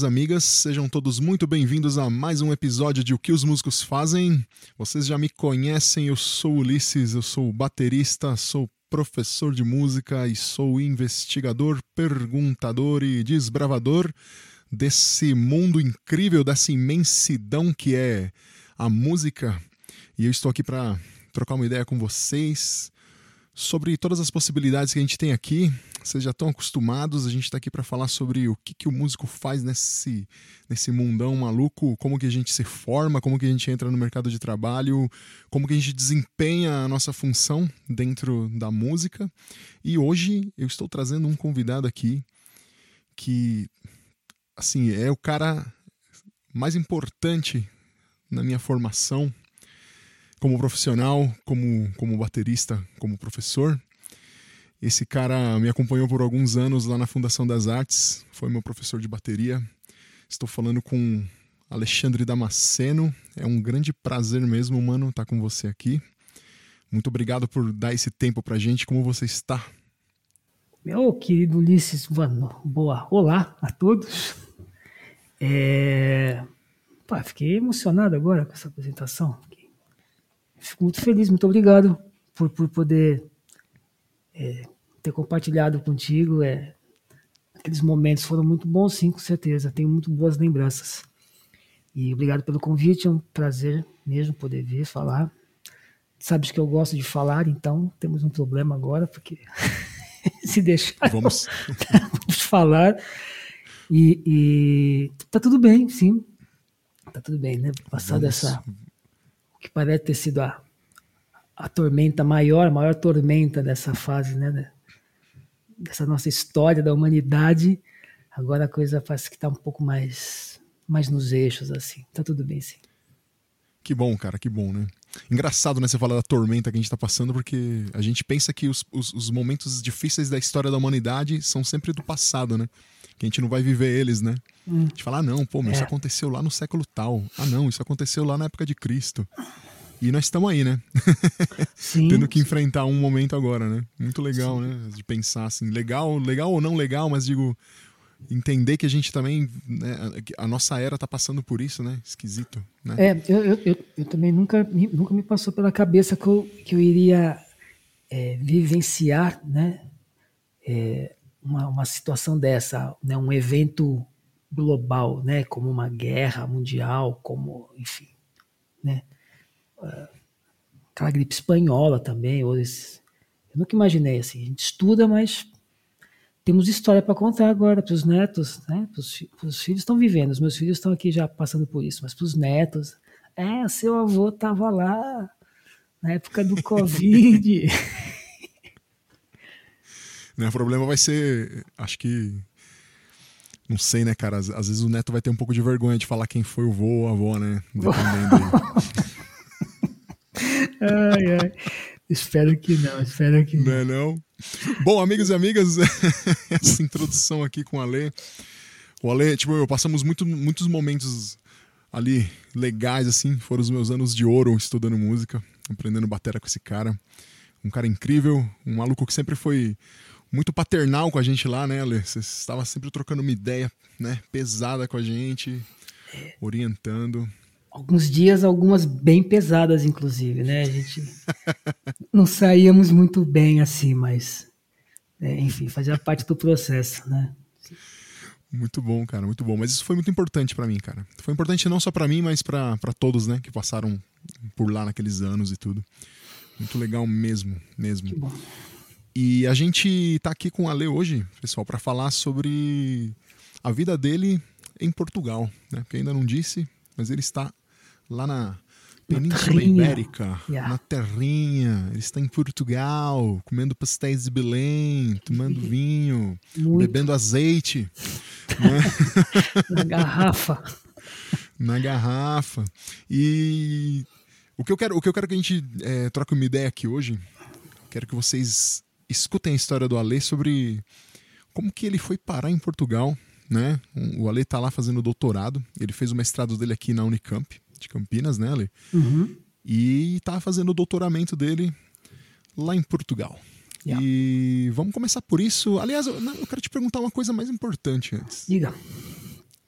minhas amigas, sejam todos muito bem-vindos a mais um episódio de O que os músicos fazem. Vocês já me conhecem, eu sou Ulisses, eu sou baterista, sou professor de música e sou investigador, perguntador e desbravador desse mundo incrível, dessa imensidão que é a música. E eu estou aqui para trocar uma ideia com vocês sobre todas as possibilidades que a gente tem aqui vocês já estão acostumados, a gente está aqui para falar sobre o que, que o músico faz nesse, nesse mundão maluco, como que a gente se forma, como que a gente entra no mercado de trabalho, como que a gente desempenha a nossa função dentro da música. E hoje eu estou trazendo um convidado aqui que, assim, é o cara mais importante na minha formação como profissional, como, como baterista, como professor. Esse cara me acompanhou por alguns anos lá na Fundação das Artes, foi meu professor de bateria. Estou falando com Alexandre Damasceno. É um grande prazer mesmo, mano, estar com você aqui. Muito obrigado por dar esse tempo pra gente. Como você está? Meu querido Ulisses, boa. Olá a todos. É... Pá, fiquei emocionado agora com essa apresentação. Fico muito feliz, muito obrigado por, por poder é, ter compartilhado contigo. É, aqueles momentos foram muito bons, sim, com certeza. Tenho muito boas lembranças. E obrigado pelo convite, é um prazer mesmo poder vir falar. Sabes que eu gosto de falar, então temos um problema agora, porque se deixar. Vamos, vamos falar. E, e tá tudo bem, sim. Tá tudo bem, né? Passado vamos. essa. Que parece ter sido a, a tormenta maior, a maior tormenta dessa fase, né? Dessa nossa história da humanidade. Agora a coisa parece que está um pouco mais, mais nos eixos, assim. Tá tudo bem, sim. Que bom, cara, que bom, né? Engraçado, né, você falar da tormenta que a gente está passando, porque a gente pensa que os, os, os, momentos difíceis da história da humanidade são sempre do passado, né? Que a gente não vai viver eles, né? Hum. A gente fala, ah, não, pô, meu, é. isso aconteceu lá no século tal. Ah, não, isso aconteceu lá na época de Cristo. E nós estamos aí, né? Sim. Tendo que enfrentar um momento agora, né? Muito legal, Sim. né? De pensar assim, legal, legal ou não legal, mas digo, entender que a gente também, né, a nossa era está passando por isso, né? Esquisito, né? É, eu, eu, eu, eu, também nunca, nunca me passou pela cabeça que eu, que eu iria é, vivenciar, né? É, uma, uma situação dessa, né? Um evento global, né? Como uma guerra mundial, como, enfim, né? aquela gripe espanhola também, ou esse, eu nunca imaginei assim. A gente estuda, mas temos história para contar agora para os netos, né? Para os filhos estão vivendo, os meus filhos estão aqui já passando por isso, mas para os netos, é, seu avô estava lá na época do Covid. né, o problema vai ser, acho que não sei, né, cara? Às, às, vezes o neto vai ter um pouco de vergonha de falar quem foi o vô ou a avó, né? Dependendo. ai, ai. Espero que não, espero que não. É não, Bom, amigos e amigas, essa introdução aqui com o Ale. O Ale, tipo, eu passamos muito, muitos momentos ali legais, assim. Foram os meus anos de ouro estudando música, aprendendo bateria com esse cara. Um cara incrível, um maluco que sempre foi muito paternal com a gente lá, né, Ale? Você estava sempre trocando uma ideia, né, pesada com a gente, orientando alguns dias, algumas bem pesadas, inclusive, né? A gente não saíamos muito bem assim, mas, é, enfim, fazia parte do processo, né? Muito bom, cara, muito bom. Mas isso foi muito importante para mim, cara. Foi importante não só para mim, mas para todos, né, que passaram por lá naqueles anos e tudo. Muito legal mesmo, mesmo. Que bom. E a gente tá aqui com o Ale hoje, pessoal, para falar sobre a vida dele em Portugal, né? Porque ainda não disse, mas ele está lá na Península Ibérica, yeah. na terrinha. Ele está em Portugal, comendo pastéis de Belém, tomando vinho, Muito. bebendo azeite. né? Na garrafa. na garrafa. E o que eu quero, o que eu quero que a gente é, troque uma ideia aqui hoje, quero que vocês escutem a história do Ale sobre como que ele foi parar em Portugal, né? O Ale está lá fazendo doutorado, ele fez o mestrado dele aqui na Unicamp, de Campinas, né, Ale? Uhum. E tá fazendo o doutoramento dele lá em Portugal. Yeah. E vamos começar por isso. Aliás, eu, eu, quero te perguntar uma coisa mais importante antes. Diga.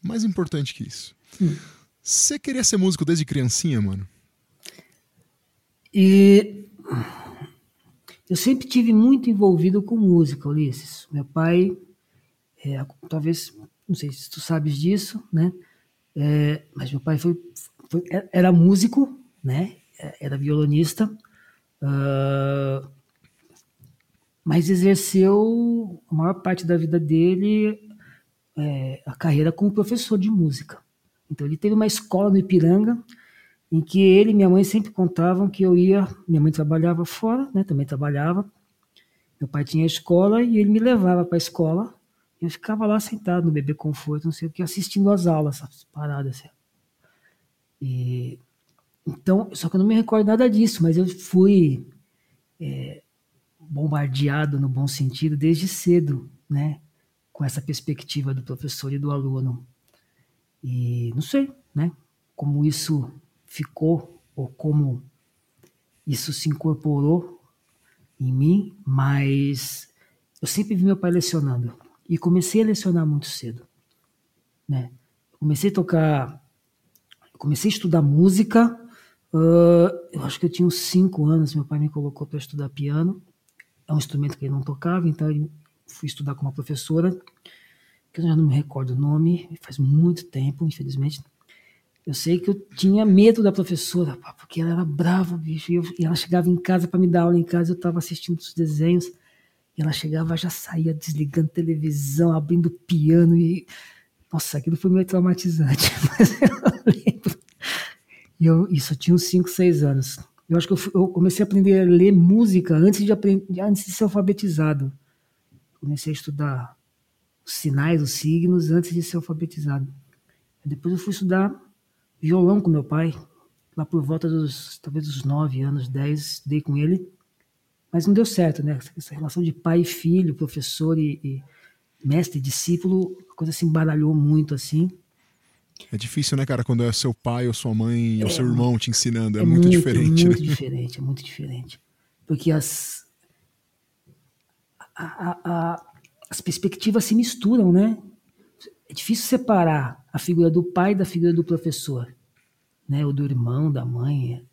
Mais importante que isso. Hum. Você queria ser músico desde criancinha, mano? E eu sempre tive muito envolvido com música, Ulisses. Meu pai, é, talvez, não sei se tu sabes disso, né? É, mas meu pai foi, foi, era músico, né? Era violonista, uh, mas exerceu a maior parte da vida dele é, a carreira como professor de música. Então ele teve uma escola no Ipiranga em que ele e minha mãe sempre contavam que eu ia. Minha mãe trabalhava fora, né? Também trabalhava. Meu pai tinha escola e ele me levava para a escola. Eu ficava lá sentado no bebê conforto, não sei o que, assistindo as aulas, essas paradas. Assim. E, então, só que eu não me recordo nada disso, mas eu fui é, bombardeado no bom sentido desde cedo, né? Com essa perspectiva do professor e do aluno. E não sei, né? Como isso ficou ou como isso se incorporou em mim, mas eu sempre vi meu pai lecionando e comecei a lecionar muito cedo, né? Comecei a tocar, comecei a estudar música. Uh, eu acho que eu tinha uns cinco anos. Meu pai me colocou para estudar piano. É um instrumento que ele não tocava, então eu fui estudar com uma professora que eu já não me recordo o nome. Faz muito tempo, infelizmente. Eu sei que eu tinha medo da professora, porque ela era brava, bicho. E, eu, e ela chegava em casa para me dar aula em casa, eu estava assistindo os desenhos. E ela chegava, já saía desligando televisão, abrindo piano. E. Nossa, aquilo foi meio traumatizante. Mas eu lembro. E eu, isso, eu tinha uns 5, 6 anos. Eu acho que eu, eu, comecei a aprender a ler música antes de, aprender, antes de ser alfabetizado. Comecei a estudar os sinais, os signos, antes de ser alfabetizado. Depois eu fui estudar violão com meu pai, lá por volta dos, talvez dos 9 anos, 10, dei com ele, mas não deu certo, né? Essa relação de pai e filho, professor e, e mestre discípulo, a coisa se embaralhou muito assim. É difícil, né, cara, quando é seu pai ou sua mãe é, ou seu irmão te ensinando, é, é muito, muito, diferente. É muito né? diferente, é muito diferente. Porque as, a, a, a, as perspectivas se misturam, né? é difícil separar a figura do pai da figura do professor, né? Ou do irmão, da mãe.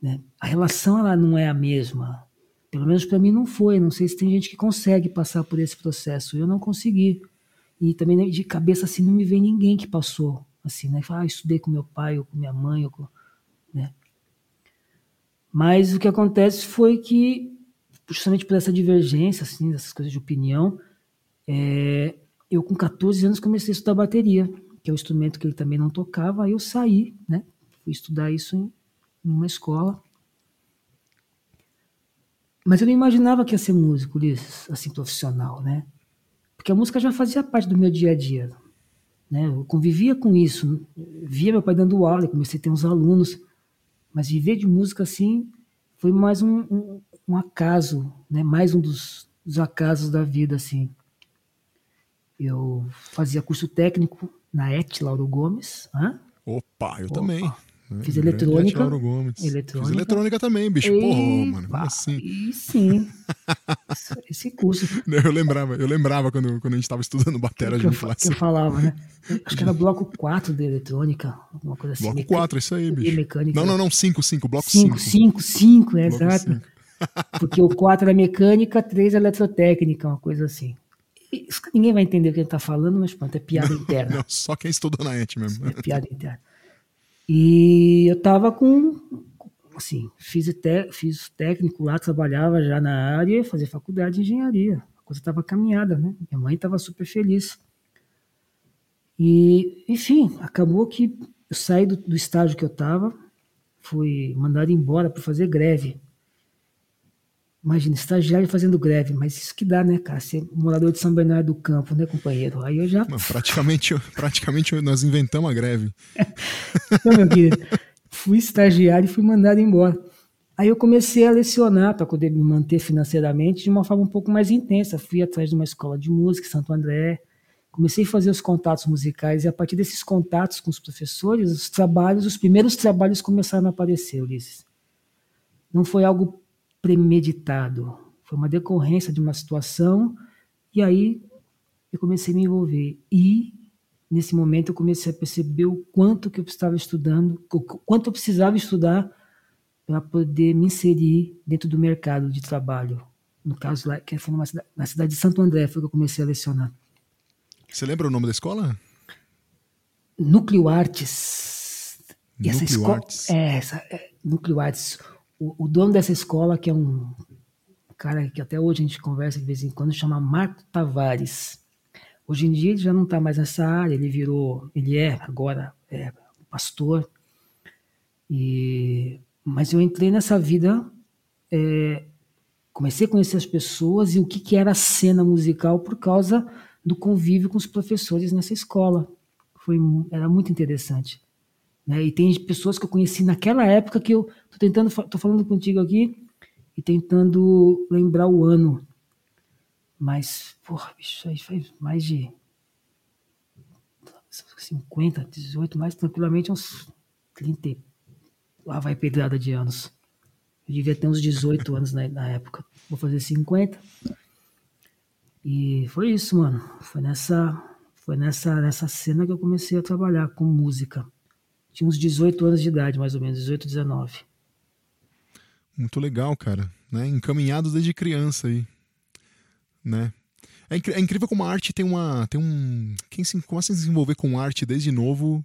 Né? A relação ela não é a mesma. Pelo menos para mim não foi. Não sei se tem gente que consegue passar por esse processo. Eu não consegui. E também né, de cabeça assim não me vem ninguém que passou assim, né? Fala, ah, estudei com meu pai ou com minha mãe, ou com, né? Mas o que acontece foi que justamente por essa divergência, assim, dessas coisas de opinião, é, eu com 14 anos comecei a estudar bateria, que é o instrumento que ele também não tocava, aí eu saí, né? Fui estudar isso em, em uma escola. Mas eu não imaginava que ia ser músico, Ulisses, assim, profissional, né? Porque a música já fazia parte do meu dia a dia, né? Eu convivia com isso, via meu pai dando aula, comecei a ter uns alunos, mas viver de música assim foi mais um, um, um acaso, né? Mais um dos, dos acasos da vida, assim. Eu fazia curso técnico na ET Lauro Gomes. Hã? Opa, eu Opa. também. Fiz eletrônica. Lauro Gomes. Eletrônica. Fiz eletrônica também, bicho. Epa, Porra, mano. Como assim? E sim. Esse curso. Eu lembrava, eu lembrava quando, quando a gente estava estudando bateria junto lá. Que eu falava, né? Acho que era bloco 4 de eletrônica, alguma coisa assim. Bloco 4, isso aí, bicho. Mecânica. Não, não, não, 5, 5, bloco 5. 5, 5, 5, é exato. Porque o 4 era mecânica, 3 eletrotécnica, uma coisa assim. Isso, ninguém vai entender o que ele está falando, mas pronto, é piada não, interna. Não, só quem estudou na ET mesmo. É piada interna. E eu estava com, assim, fiz, te, fiz técnico lá, trabalhava já na área, fazia faculdade de engenharia. A coisa estava caminhada, né? Minha mãe estava super feliz. E, enfim, acabou que eu saí do, do estágio que eu estava, fui mandado embora para fazer greve. Imagina, estagiário fazendo greve, mas isso que dá, né, cara? Ser morador de São Bernardo do Campo, né, companheiro? Aí eu já. Praticamente, praticamente nós inventamos a greve. então, meu querido, fui estagiário e fui mandado embora. Aí eu comecei a lecionar para poder me manter financeiramente de uma forma um pouco mais intensa. Fui atrás de uma escola de música, Santo André. Comecei a fazer os contatos musicais e a partir desses contatos com os professores, os trabalhos, os primeiros trabalhos começaram a aparecer, Ulisses. Não foi algo premeditado. Foi uma decorrência de uma situação e aí eu comecei a me envolver. E nesse momento eu comecei a perceber o quanto que eu estava estudando, o quanto eu precisava estudar para poder me inserir dentro do mercado de trabalho. No caso lá, que foi numa cidade, na cidade de Santo André, foi que eu comecei a lecionar. Você lembra o nome da escola? Núcleo Artes. E essa escola, Artes. É, essa, é, Núcleo Artes. O, dono dessa escola, que é um cara que até hoje a gente conversa de vez em quando, chama Marco Tavares. Hoje em dia ele já não está mais nessa área, ele virou, ele é agora é, pastor. E, mas eu entrei nessa vida, é, comecei a conhecer as pessoas e o que, que era a cena musical por causa do convívio com os professores nessa escola. Foi, era muito interessante. Né? E tem pessoas que eu conheci naquela época que eu tô tentando, tô falando contigo aqui e tentando lembrar o ano mas, porra, bicho, aí faz mais de 50, 18, mais tranquilamente uns 30. Lá vai pedrada de anos. Eu devia ter uns 18 anos na, na época. Vou fazer 50. E foi isso, mano. Foi nessa, foi nessa, nessa cena que eu comecei a trabalhar com música. Tinha uns 18 anos de idade, mais ou menos, 18, 19. Muito legal, cara. Né? Encaminhado desde criança aí né? É, é, incrível como a arte tem uma. Tem um. Quem se começa a se desenvolver com arte desde novo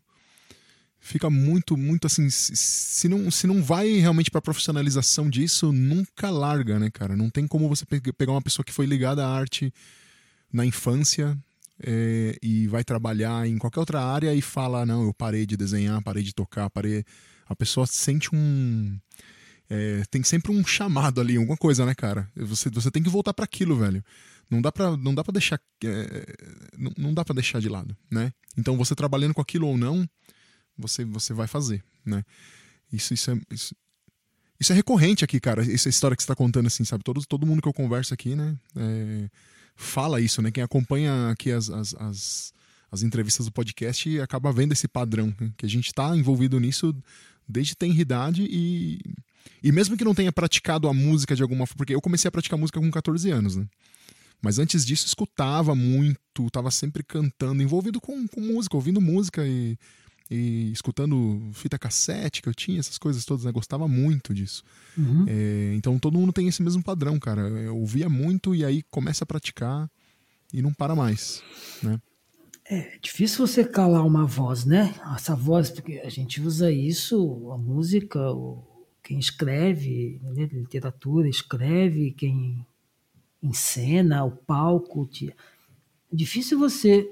fica muito, muito assim. Se não, se não vai realmente para profissionalização disso, nunca larga, né, cara? Não tem como você pegar uma pessoa que foi ligada à arte na infância é, e vai trabalhar em qualquer outra área e fala: não, eu parei de desenhar, parei de tocar, parei. A pessoa sente um. É, tem sempre um chamado ali, alguma coisa, né, cara? Você, você tem que voltar para aquilo, velho. Não dá para não dá para deixar é, não, não dá para deixar de lado, né? Então você trabalhando com aquilo ou não, você você vai fazer, né? Isso isso é isso, isso é recorrente aqui, cara. Essa história que você está contando assim, sabe? Todo todo mundo que eu converso aqui, né? É, fala isso, né? Quem acompanha aqui as, as, as, as entrevistas do podcast acaba vendo esse padrão, né? que a gente está envolvido nisso desde tenridade e e mesmo que não tenha praticado a música de alguma forma, porque eu comecei a praticar música com 14 anos, né? Mas antes disso, escutava muito, estava sempre cantando, envolvido com, com música, ouvindo música e, e escutando fita cassete que eu tinha, essas coisas todas, né? Gostava muito disso. Uhum. É, então todo mundo tem esse mesmo padrão, cara. Eu ouvia muito e aí começa a praticar e não para mais, né? É difícil você calar uma voz, né? Essa voz, porque a gente usa isso, a música, quem escreve, né? literatura, escreve, quem em cena, o palco. Te... É difícil você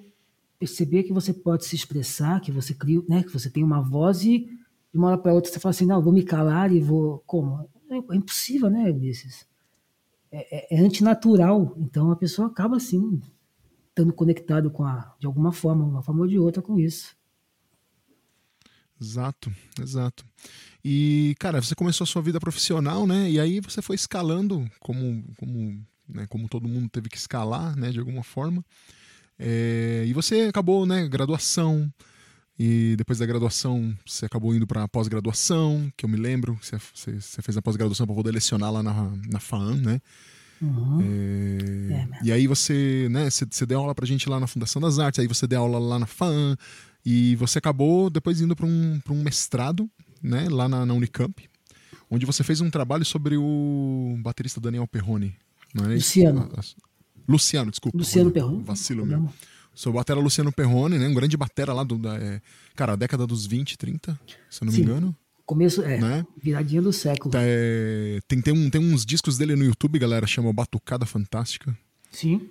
perceber que você pode se expressar, que você cria, né, que você tem uma voz e de uma hora para outra você fala assim, não, vou me calar e vou como? É, é impossível, né, Ulisses? É, é, é, antinatural. Então a pessoa acaba assim estando conectado com a, de alguma forma, uma forma ou de outra com isso. Exato, exato. E, cara, você começou a sua vida profissional, né? E aí você foi escalando como, como né, como todo mundo teve que escalar, né, de alguma forma. É, e você acabou, né, graduação, e depois da graduação você acabou indo para pós-graduação, que eu me lembro, você, você, fez a pós-graduação para poder lecionar lá na, na FAAM, né? Uhum. É, é, e aí você, né, você, você deu aula pra gente lá na Fundação das Artes, aí você deu aula lá na FAAM, e você acabou depois indo para um, um mestrado, né, lá na, na Unicamp, onde você fez um trabalho sobre o baterista Daniel Perrone, não é Luciano. Desculpa. Luciano Perrone. Vacilo meu. Sou batera Luciano Perrone, né? Um grande batera lá do, da, é, cara, década dos 20, 30, se eu não Sim. me engano. Começo, é, né? viradinha do século. É, tem, tem, um, tem uns discos dele no YouTube, galera, chama Batucada Fantástica. Sim.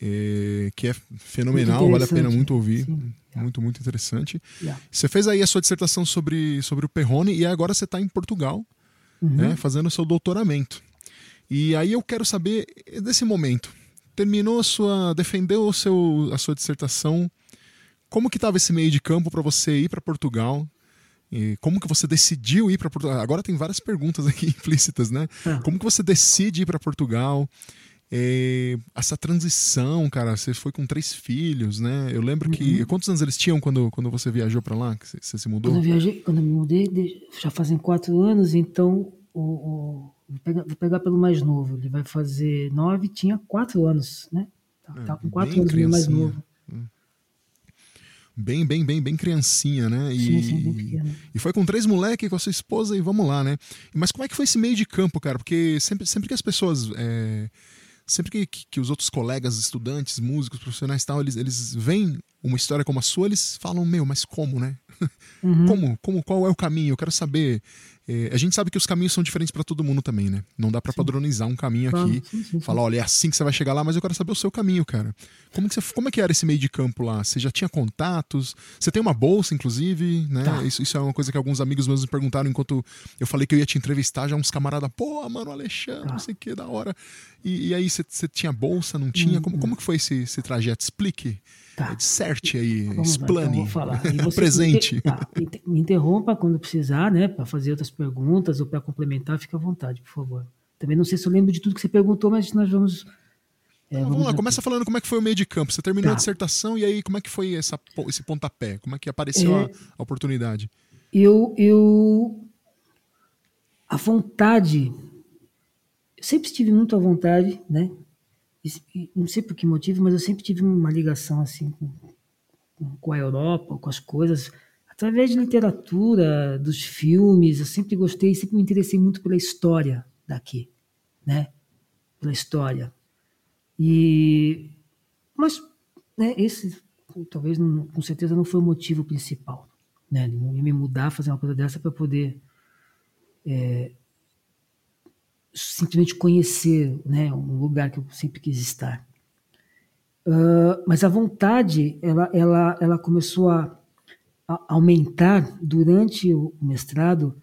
É, que é fenomenal, vale a pena muito ouvir. Sim. Muito, muito interessante. Yeah. Você fez aí a sua dissertação sobre, sobre o Perrone e agora você está em Portugal, uhum. né, fazendo o seu doutoramento. E aí eu quero saber desse momento. Terminou a sua, defendeu o seu, a sua dissertação. Como que estava esse meio de campo para você ir para Portugal? E como que você decidiu ir para Portugal? Agora tem várias perguntas aqui implícitas, né? É. Como que você decide ir para Portugal? É, essa transição, cara, você foi com três filhos, né? Eu lembro que. Uhum. Quantos anos eles tinham quando, quando você viajou para lá? Que você, você, se mudou? Quando eu viajei, quando eu me mudei, já fazem quatro anos, então o, o vou pegar, vou pegar pelo mais novo. Ele vai fazer nove, tinha quatro anos, né? Tá, é, tá com quatro anos, meio mais novo. Hum. Bem, bem, bem, bem criancinha, né? E, sim, sim, bem pequeno. E foi com três moleques, com a sua esposa e vamos lá, né? Mas como é que foi esse meio de campo, cara? Porque sempre, sempre que as pessoas. É sempre que, que, que, os outros colegas, estudantes, músicos, profissionais tal, eles, eles veem uma história como a sua, eles falam, meu, mas como, né? Uhum. Como, como, qual é o caminho? Eu quero saber. É, a gente sabe que os caminhos são diferentes para todo mundo também, né? Não dá para padronizar um caminho aqui, sim, sim, falar, olha, é assim que você vai chegar lá, mas eu quero saber o seu caminho, cara. Como, que você, como é que era esse meio de campo lá? Você já tinha contatos? Você tem uma bolsa, inclusive, né? Tá. Isso, isso é uma coisa que alguns amigos meus me perguntaram enquanto eu falei que eu ia te entrevistar, já uns camaradas, pô, mano, Alexandre, tá. não sei o que, da hora. E, e aí, você, você tinha bolsa, não tinha? Hum, como, hum. como que foi esse, esse trajeto? Explique. Tá. Disserte aí, Vamos explane. Lá, então Presente. Me, tá, me interrompa quando precisar, né? Para fazer outras perguntas ou para complementar, fica à vontade, por favor. Também não sei se eu lembro de tudo que você perguntou, mas nós vamos. É, vamos, vamos lá, começa falando como é que foi o meio de campo. Você terminou tá. a dissertação e aí como é que foi essa, esse pontapé? Como é que apareceu é, a, a oportunidade? Eu, eu. A vontade. Eu sempre tive muito à vontade, né? Não sei por que motivo, mas eu sempre tive uma ligação assim com, com a Europa, com as coisas, através de literatura, dos filmes. Eu sempre gostei, sempre me interessei muito pela história daqui, né? Pela história. E mas né, esse talvez não, com certeza não foi o motivo principal, né? Ia me mudar, fazer uma coisa dessa para poder é, simplesmente conhecer né, um lugar que eu sempre quis estar. Uh, mas a vontade, ela, ela, ela começou a, a, aumentar durante o mestrado,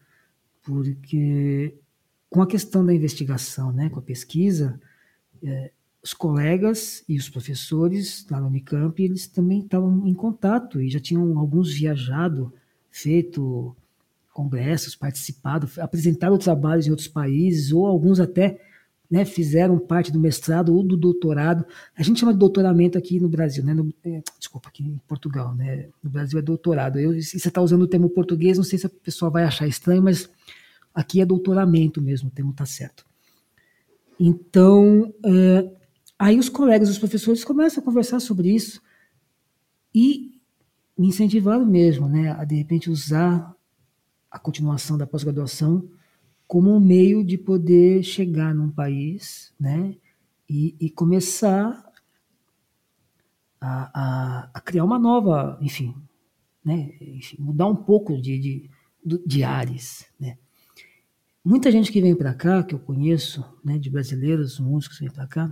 porque com a questão da investigação, né, com a pesquisa, eh, os colegas e os professores lá no Unicamp, eles também estavam em contato e já tinham alguns viajado, feito congressos, participado, apresentado trabalhos em outros países, ou alguns até né, fizeram parte do mestrado ou do doutorado. A gente chama de doutoramento aqui no Brasil, né? No, é, desculpa, aqui em Portugal, né? No Brasil é doutorado. Eu, se você está usando o termo português, não sei se a pessoa vai achar estranho, mas aqui é doutoramento mesmo, o termo está certo. Então, é, aí os colegas, os professores começam a conversar sobre isso e me incentivaram mesmo, né, a de repente usar a continuação da pós-graduação como um meio de poder chegar num país né, e, e começar a, a, a, criar uma nova, enfim, né, enfim mudar um pouco de, de, de ares. Né. Muita gente que vem para cá, que eu conheço, né, de brasileiros, músicos que vêm para cá,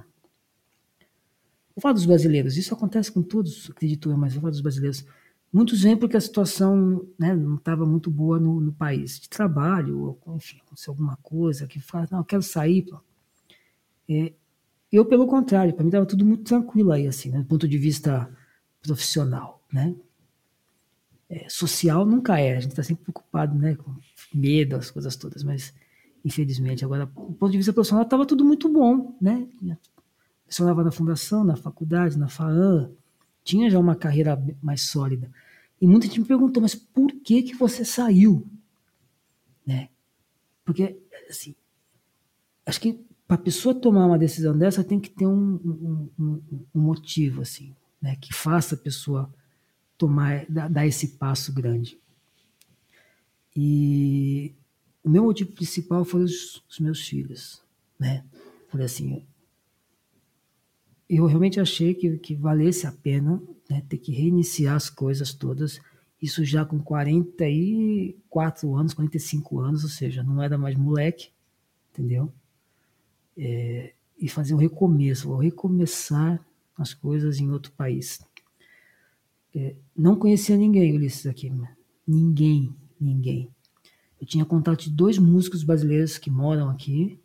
vou falar dos brasileiros, isso acontece com todos, acredito eu, mas vou falar dos brasileiros Muitos vêm porque a situação né, não estava muito boa no, no, país, de trabalho, ou, enfim, aconteceu alguma coisa, que fala, não, eu quero sair. É, eu, pelo contrário, para mim estava tudo muito tranquilo aí, assim, né, do ponto de vista profissional, né? É, social nunca é, a gente está sempre preocupado, né, com medo, as coisas todas, mas infelizmente agora, do ponto de vista profissional, estava tudo muito bom, né? Funcionava na fundação, na faculdade, na FAAN, tinha já uma carreira mais sólida. E muita gente me perguntou, mas por que que você saiu? Né? Porque, assim, acho que para a pessoa tomar uma decisão dessa tem que ter um, um, um, um motivo, assim, né? Que faça a pessoa tomar, dar, dar esse passo grande. E o meu motivo principal foi os, os meus filhos, né? Falei assim, eu realmente achei que, que valesse a pena né, ter que reiniciar as coisas todas. Isso já com 44 anos, 45 anos, ou seja, não era mais moleque, entendeu? É, e fazer um recomeço, vou recomeçar as coisas em outro país. É, não conhecia ninguém, Ulisses, aqui. Ninguém, ninguém. Eu tinha contato de dois músicos brasileiros que moram aqui.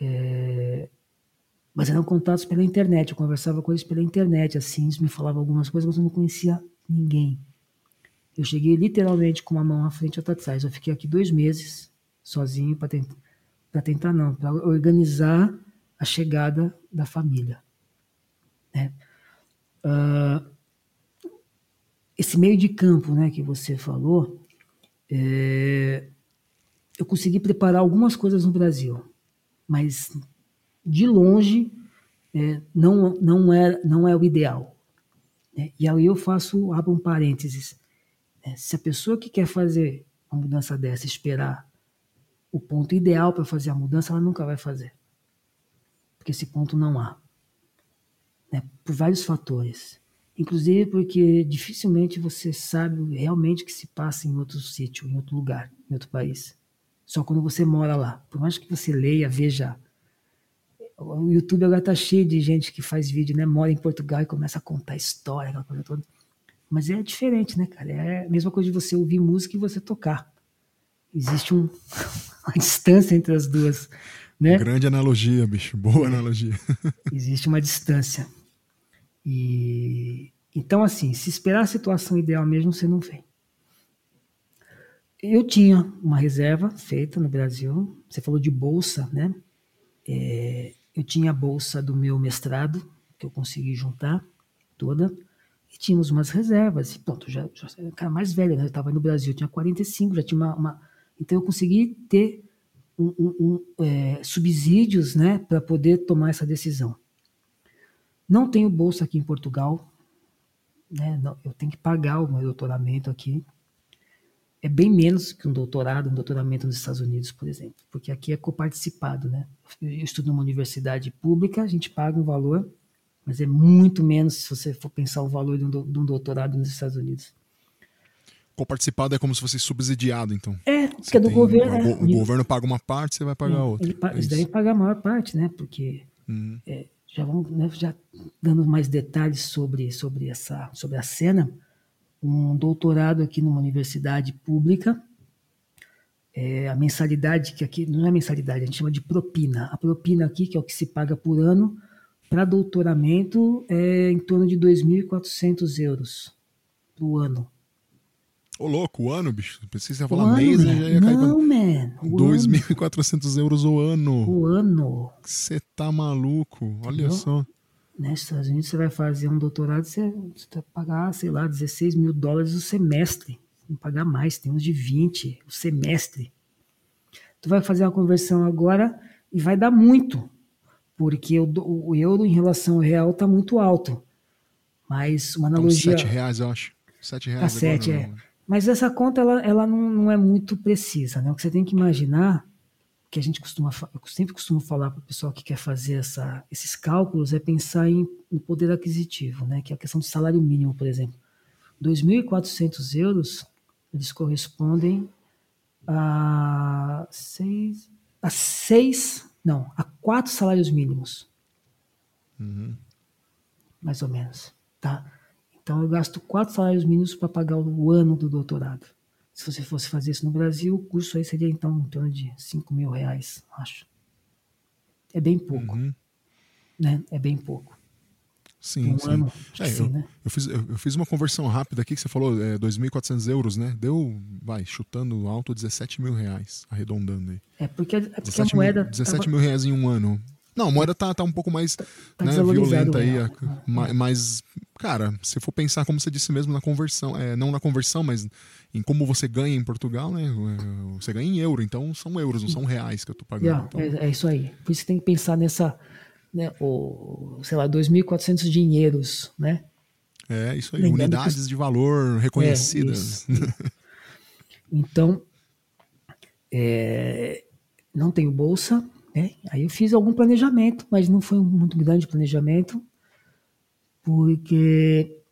É, mas eram contatos pela internet. Eu conversava com eles pela internet, assim, eles me falavam algumas coisas, mas eu não conhecia ninguém. Eu cheguei literalmente com uma mão à frente e outra atrás. Eu fiquei aqui dois meses sozinho para tentar, tentar não, para organizar a chegada da família. Né? Uh, esse meio de campo, né, que você falou, é, eu consegui preparar algumas coisas no Brasil, mas de longe é, não, não, é, não é o ideal. Né? E aí eu faço, abro um parênteses. Né? Se a pessoa que quer fazer uma mudança dessa esperar o ponto ideal para fazer a mudança, ela nunca vai fazer. Porque esse ponto não há. Né? Por vários fatores. Inclusive porque dificilmente você sabe realmente o que se passa em outro sítio, em outro lugar, em outro país. Só quando você mora lá. Por mais que você leia, veja. O YouTube agora tá cheio de gente que faz vídeo, né? Mora em Portugal e começa a contar história, aquela coisa toda. Mas é diferente, né, cara? É a mesma coisa de você ouvir música e você tocar. Existe um, uma distância entre as duas, né? Grande analogia, bicho. Boa analogia. Existe uma distância. E então assim, se esperar a situação ideal mesmo, você não vem. Eu tinha uma reserva feita no Brasil. Você falou de bolsa, né? É, eu tinha a bolsa do meu mestrado que eu consegui juntar toda e tínhamos umas reservas. E pronto, já, já era cara mais velho, né? Eu estava no Brasil, eu tinha 45, já tinha uma, uma... então eu consegui ter um, um, um, é, subsídios, né, para poder tomar essa decisão. Não tenho bolsa aqui em Portugal, né? Não, eu tenho que pagar o meu doutoramento aqui. É bem menos que um doutorado, um doutoramento nos Estados Unidos, por exemplo, porque aqui é coparticipado, né? Eu estudo numa universidade pública, a gente paga um valor, mas é muito menos se você for pensar o valor de um, de um doutorado nos Estados Unidos. Coparticipado é como se fosse subsidiado, então. É, porque é do governo. O, o, o, governo paga uma parte, você vai pagar é, outra. Ele, é eles devem pagar a maior parte, né? Porque uhum. é, já vamos né, já dando mais detalhes sobre, sobre, essa, sobre a cena, um doutorado aqui numa universidade pública, é, a mensalidade, que aqui não é mensalidade, a gente chama de propina. A propina aqui, que é o que se paga por ano, para doutoramento é em torno de 2.400 euros por ano. Ô, louco, o ano, bicho. Pensei que você ia falar mês, já ia cair. Não, man. 2.400 euros o ano. O ano. Você tá maluco. Olha Entendeu? só. Nos Estados Unidos, você vai fazer um doutorado, você, você vai pagar, sei lá, 16 mil dólares o semestre. Não pagar mais, tem uns de 20 o semestre. Tu vai fazer uma conversão agora e vai dar muito, porque o, o euro em relação ao real tá muito alto. Mas uma analogia. Então, 7 reais, eu acho. 7 reais. Tá 7, é. Mas essa conta ela, ela não, não, é muito precisa. Né? O que você tem que imaginar, que a gente costuma, eu sempre costumo falar para o pessoal que quer fazer essa, esses cálculos, é pensar em, no poder aquisitivo, né? que é a questão do salário mínimo, por exemplo. 2.400 euros, eles correspondem a seis, a seis, não, a quatro salários mínimos. Uhum. Mais ou menos, tá? Então eu gasto quatro salários mínimos para pagar o ano do doutorado. Se você fosse fazer isso no Brasil, o curso aí seria então em torno de 5 mil reais, acho. É bem pouco. Uhum. Né? É bem pouco. Sim, um sim. Ano, é, sim eu, né? eu, fiz, eu, eu, fiz uma conversão rápida aqui que você falou, é 2.400 euros, né? Deu, vai, chutando alto 17 mil reais, arredondando aí. É porque, é porque 17 a moeda. Mil, 17 tava... mil reais em um ano. Não, a moeda tá, tá um pouco mais tá, né, violenta aí. Né? Mas, cara, se for pensar, como você disse mesmo, na conversão, é, não na conversão, mas em como você ganha em Portugal, né? Você ganha em euro, então são euros, não são reais que eu tô pagando. Yeah, então. é, é, isso aí. Por isso você tem que pensar nessa, né, o, sei lá, 2.400 dinheiros, né? É, isso aí, Lembrando unidades que... de valor reconhecidas. É, isso, então, é, não tenho bolsa, né? Aí eu fiz algum planejamento, mas não foi muito grande planejamento, porque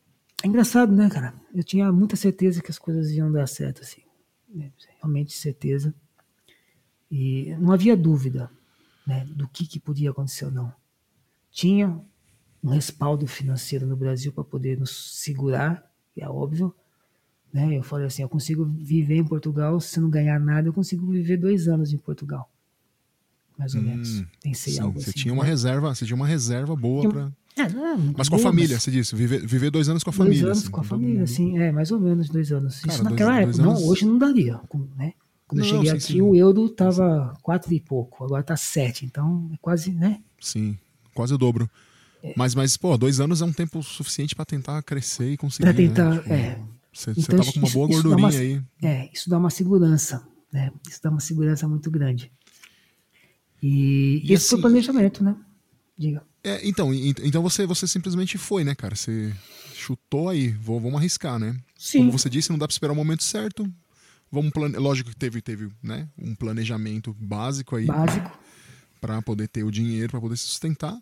é engraçado, né, cara? Eu tinha muita certeza que as coisas iam dar certo, assim, né? realmente certeza, e não havia dúvida, né, do que, que podia acontecer ou não. Tinha um respaldo financeiro no Brasil para poder nos segurar, é óbvio, né? Eu falei assim, eu consigo viver em Portugal, se não ganhar nada, eu consigo viver dois anos em Portugal mais ou hum, menos. Pensei sim, algo você assim. Tinha uma né? reserva, você tinha uma reserva boa para. É, mas com a família, você disse, viver, viver dois anos com a dois família. Dois anos assim, com a família, sim, é, mais ou menos dois anos. Cara, Isso naquela dois, época, dois não, hoje não daria, né? Quando não, eu cheguei sim, aqui, sim. o euro tava quatro e pouco, agora tá sete, então é quase, né? Sim, quase o dobro. É. Mas, mas, pô, dois anos é um tempo suficiente para tentar crescer e conseguir. Pra tentar, né? tipo, é. Você, então, tava com uma boa gordurinha uma, aí. É, isso dá uma segurança Né? Isso dá uma segurança muito grande. E, E esse assim- foi o planejamento, né? Diga. É, então, então você, você simplesmente foi, né, cara? Você chutou aí, vou, vamos arriscar, né? Sim. Como você disse, não dá pra esperar o momento certo. Vamos plane... Lógico que teve, teve né, um planejamento básico aí Básico. para poder ter o dinheiro, para poder se sustentar.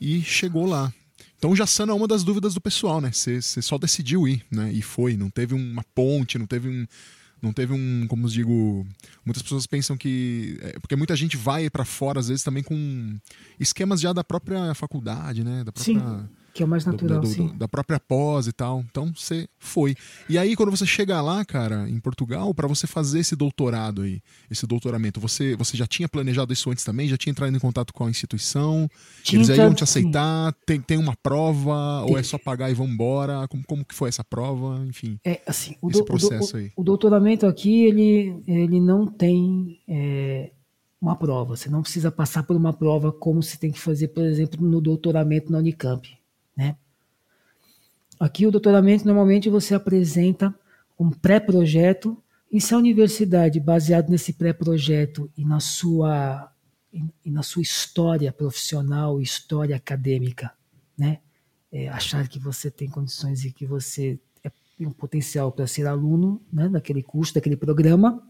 E chegou lá. Então já sana uma das dúvidas do pessoal, né? Você você só decidiu ir, né? E foi. Não teve uma ponte, não teve um. Não teve um, como eu digo, muitas pessoas pensam que. é, porque muita gente vai para fora, às vezes, também com esquemas já da própria faculdade, né? Da Sim. Que é o mais do- natural, do- do- sim. da própria pós e tal. Então você foi. E aí, quando você chega lá, cara, em Portugal, para você fazer esse doutorado aí, esse doutoramento, você, você já tinha planejado isso antes também? Já tinha entrado em contato com a instituição? Tinha Eles aí iam te aceitar? Tem, tem uma prova? Ou é só pagar e vambora? Como, como que foi essa prova? Enfim. É, assim, o, Esse do- do- processo o- aí. o doutoramento aqui, ele, ele não tem é, uma prova. Você não precisa passar por uma prova como se tem que fazer, por exemplo, no doutoramento na Unicamp, né? Aqui o doutoramento, normalmente você apresenta um pré-projeto e se a universidade, baseado nesse pré-projeto e na sua e, na sua história profissional, história acadêmica, né? é, achar que você tem condições e que você é um potencial para ser aluno né, daquele curso, daquele programa,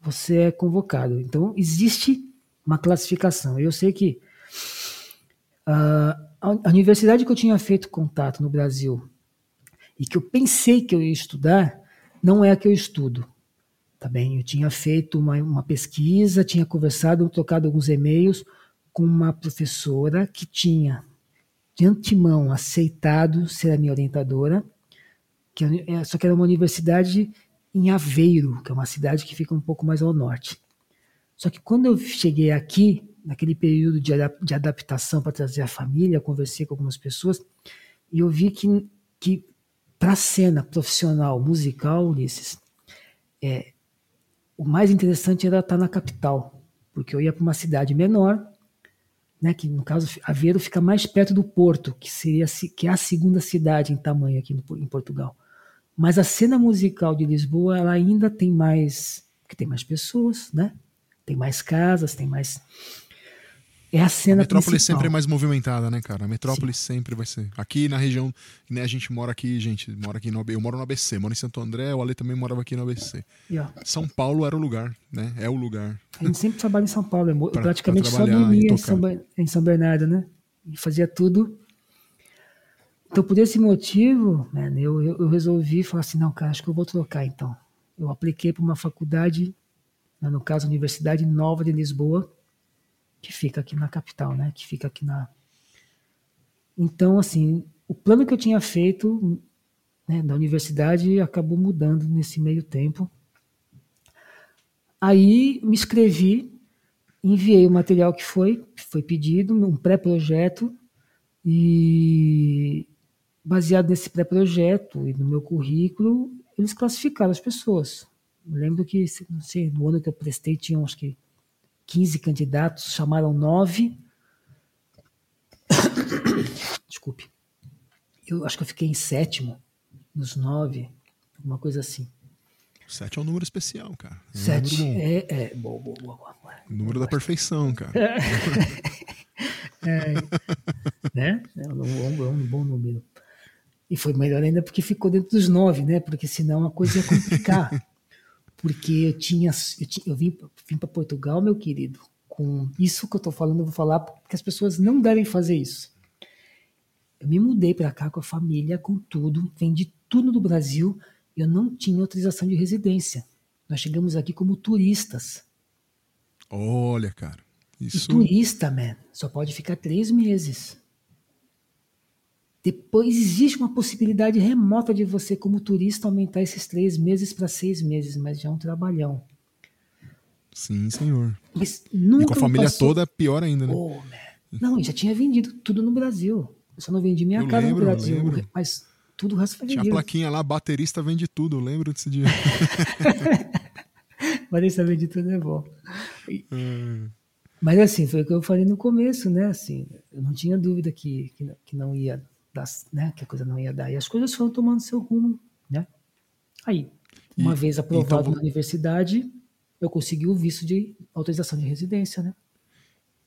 você é convocado. Então, existe uma classificação. Eu sei que ah, a, universidade que eu tinha feito contato no Brasil e que eu pensei que eu ia estudar, não é a que eu estudo. Tá bem? Eu tinha feito uma, uma pesquisa, tinha conversado, trocado alguns e-mails com uma professora que tinha de antemão aceitado ser a minha orientadora, que é- só que era uma universidade em Aveiro, que é uma cidade que fica um pouco mais ao norte. Só que quando eu cheguei aqui, naquele período de, de adaptação para trazer a família, conversei com algumas pessoas, e eu vi que, que para a cena profissional musical, Ulisses, é, o mais interessante era estar na capital, porque eu ia para uma cidade menor, né, que no caso Aveiro fica mais perto do Porto, que seria que é a segunda cidade em tamanho aqui no, em Portugal. Mas a cena musical de Lisboa, ela ainda tem mais, que tem mais pessoas, né? Tem mais casas, tem mais é a A cena metrópole principal. sempre é mais movimentada, né, cara? A metrópole sempre vai ser. Aqui na região, né, a gente mora aqui, gente, mora aqui no eu moro no ABC, moro em Santo André, o Ale também morava aqui no ABC. E, São Paulo era o lugar, né? É o lugar. a gente sempre trabalha em São Paulo, eu eu Pra- praticamente pra só dormia em. São, em São Bernardo, né? E fazia tudo. Então, por esse motivo, né, eu, eu, eu resolvi falar assim, não, cara, acho que eu vou trocar então. Eu apliquei para uma faculdade, né, no caso, a Universidade Nova de Lisboa, que fica aqui na capital, né? Que fica aqui na. Então, assim, o plano que eu tinha feito né, da universidade acabou mudando nesse meio tempo. Aí me inscrevi, enviei o material que foi, foi pedido, um pré-projeto, e baseado nesse pré-projeto e no meu currículo, eles classificaram as pessoas. Eu lembro que, não sei, no ano que eu prestei, tinham acho que 15 candidatos, chamaram nove. Desculpe. Eu acho que eu fiquei em sétimo, nos nove, alguma coisa assim. Sete é um número especial, cara. É um Sete. número. É, é, boa, boa, boa, boa, número da perfeição, cara. né? É um, bom- é um bom número. E foi melhor ainda porque ficou dentro dos nove, né? Porque senão a coisa ia complicar. porque eu tinha, eu, ti- eu vim, vim para Portugal, meu querido, com isso que eu tô falando, eu vou falar porque as pessoas não devem fazer isso. Eu me mudei para cá com a família, com tudo, vendi tudo do Brasil, eu não tinha autorização de residência. Nós chegamos aqui como turistas. Olha, cara. E Isso. turista, man, só pode ficar três meses. Depois existe uma possibilidade remota de você, como turista, aumentar esses três meses para seis meses, mas já é um trabalhão. Sim, senhor. Mas nunca E com a família passou- toda, pior ainda, né? Oh. Não, eu já tinha vendido tudo no Brasil. Eu só não vendi minha Eu casa lembro, no Brasil, mas tudo o resto foi Tinha a vendido. plaquinha lá, baterista vende tudo, eu lembro desse dia. Vanessa vende tudo é bom. Hum, Mas assim, foi o que eu falei no começo, né? Assim, eu não tinha dúvida que, que, que não ia né? Que a coisa não ia dar. E as coisas foram tomando seu rumo, né? Aí, Uma E- vez aprovado então- na universidade, eu consegui o visto de autorização de residência, né?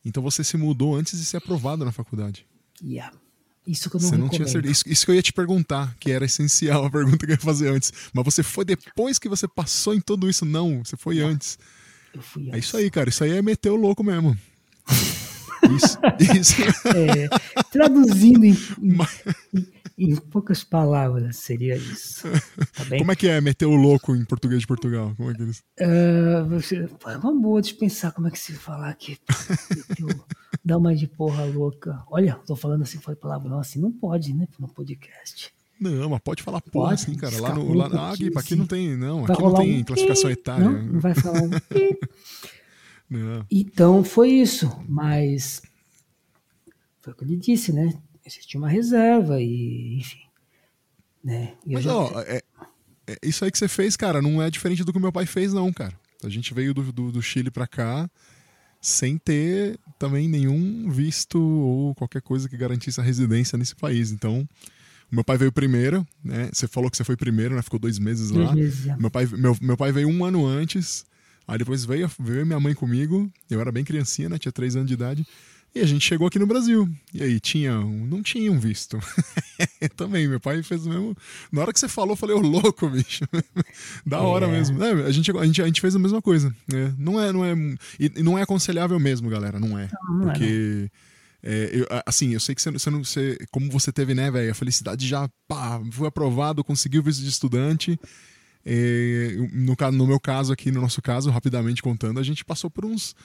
Então você se mudou antes de ser aprovado na faculdade. Yeah. Isso que eu não você não recomendo. tinha certeza. Isso, isso que eu ia te perguntar, que era essencial a pergunta que eu ia fazer antes. Mas você foi depois que você passou em tudo isso? Não, você foi antes. Eu fui É isso aí, cara. Isso aí é meter o louco mesmo. Isso, isso. É, traduzindo em, Mas- em- em poucas palavras, seria isso. Tá? Como é que é meter o louco em português de Portugal? Como é que eles. Ah, você, pô, é uma boa de pensar como é que se falar aqui. Dá uma de porra louca. Olha, tô falando assim, foi palavrão assim, não pode, né? No podcast. Não, mas pode falar porra Pode, assim, cara. Lá no. Lá, um ah, aqui, aqui sim. não tem. Não, Vai aqui não tem um classificação etária. Não, não vai falar um. Não. Então foi isso, mas foi o que ele disse, né? Existia uma reserva e, enfim. Né? E Mas, já- ó, é- é- isso aí que você fez, cara, não é diferente do que meu pai fez, não, cara. A gente veio do, do, do Chile pra cá sem ter também nenhum visto ou qualquer coisa que garantisse a residência nesse país. Então, o meu pai veio primeiro, né? Você falou que você foi primeiro, né? Ficou dois meses dois lá. meses já. Meu pai, meu, meu pai veio um ano antes, aí depois veio, veio minha mãe comigo, eu era bem criancinha, né? Tinha três anos de idade. E a gente chegou aqui no Brasil. E aí, tinha um- não tinha um visto. Também, meu pai fez o mesmo. Na hora que você falou, eu falei, ô louco, bicho. da hora É. mesmo. É, a, gente, a, gente, a gente fez a mesma coisa. né? Não é, não é. E não é aconselhável mesmo, galera. Não é. Não, não é, porque. é, eu- assim, eu sei que você, você não. Você, como você teve, né, velho? A felicidade já. Pá, foi aprovado, conseguiu o visto de estudante. É, no, no meu caso aqui, no nosso caso, rapidamente contando, a gente passou por uns,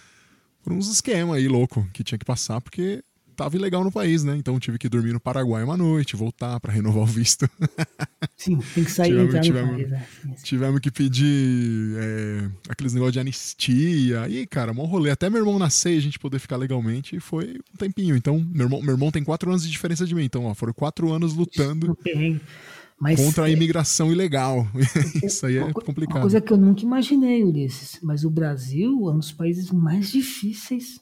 por uns esquemas aí louco que tinha que passar, porque tava ilegal no país, né? Então tive que dormir no Paraguai uma noite, voltar para renovar o visto. Sim, tem que sair e Tivemos- tivemos- país. sim. Tivemos que pedir é, aqueles negócios de anistia. E, cara, mó rolê. Até meu irmão nascer e a gente poder ficar legalmente e foi um tempinho. Então, meu irmão, meu irmão tem quatro anos de diferença de mim. Então, ó, foram quatro anos lutando. Mas contra a é, imigração ilegal. Isso aí é uma co- Uma complicado. coisa que eu nunca imaginei, Ulisses, mas o Brasil é um dos países mais difíceis,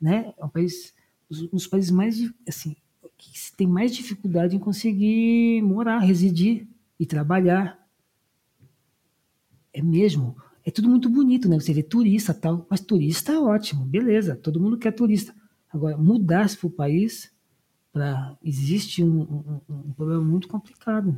né? É um país, um dos países mais, assim, que se tem mais dificuldade em conseguir morar, residir e trabalhar. É mesmo. É tudo muito bonito, né? Você vê turista e tal, mas turista é ótimo, beleza, todo mundo quer turista. Agora, mudar-se para o país, pra, existe um, um- um- problema muito complicado.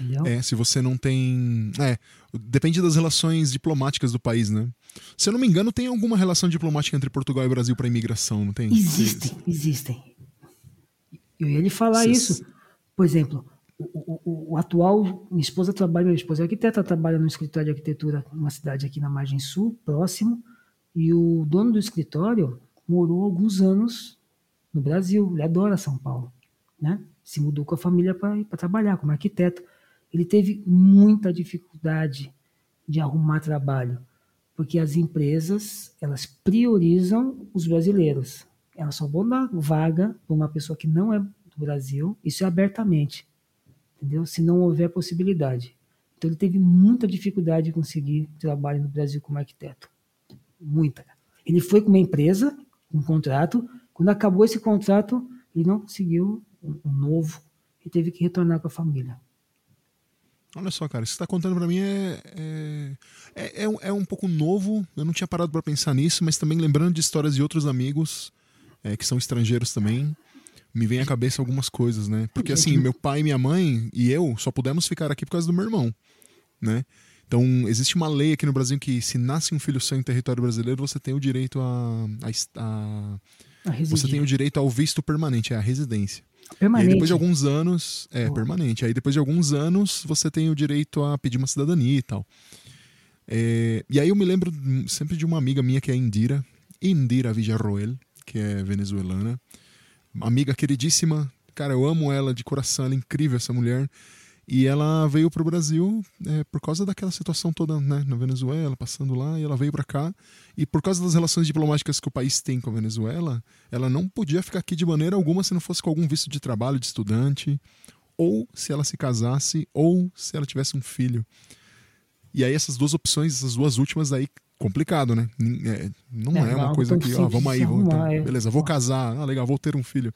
Entendeu? É, se você não tem. É, depende das relações diplomáticas do país, né? Se eu não me engano, tem alguma relação diplomática entre Portugal e Brasil para imigração, não tem? Existem, existem. Eu ia lhe falar Cês- isso. Por exemplo, o, o- o- o atual, minha esposa trabalha, minha esposa é arquiteta, trabalha no escritório de arquitetura numa cidade aqui na margem sul, próximo, e o dono do escritório morou alguns anos no Brasil, ele adora São Paulo, né? Se mudou com a família para trabalhar como arquiteto. Ele teve muita dificuldade de arrumar trabalho, porque as empresas, elas priorizam os brasileiros. Elas só vão dar vaga para uma pessoa que não é do Brasil, isso é abertamente, entendeu? Se não houver possibilidade. Então ele teve muita dificuldade de conseguir trabalho no Brasil como arquiteto. Muita. Ele foi com uma empresa, um contrato, quando acabou esse contrato, ele não conseguiu um novo e teve que retornar com a família. Olha só, cara, isso que você tá contando pra mim é, é, é, é um, é um pouco novo. Eu não tinha parado pra pensar nisso, mas também lembrando de histórias de outros amigos é, que são estrangeiros também, me vem à cabeça algumas coisas, né? Porque assim, meu pai, minha mãe e eu só pudemos ficar aqui por causa do meu irmão, né? Então, existe uma lei aqui no Brasil que se nasce um filho seu em território brasileiro, você tem o direito a, a, a. você tem o direito ao visto permanente, é a residência. E aí, Permanente. depois de alguns anos, é permanente. Aí depois de alguns anos, você tem o direito a pedir uma cidadania e tal. É, e aí eu me lembro sempre de uma amiga minha que é Indira, Indira Villarroel, que é venezuelana. Amiga queridíssima, cara, eu amo ela de coração, ela é incrível essa mulher. E ela veio pro Brasil é, por causa daquela situação toda né, na Venezuela, passando lá, e ela veio para cá. E por causa das relações diplomáticas que o país tem com a Venezuela, ela não podia ficar aqui de maneira alguma se não fosse com algum visto de trabalho de estudante, ou se ela se casasse, ou se ela tivesse um filho. E aí essas duas opções, essas duas últimas aí, complicado, né? É, não É, é, uma coisa que, ó, vamos aí, vamos, então, é. beleza, vou casar, ah, legal, vou ter um filho.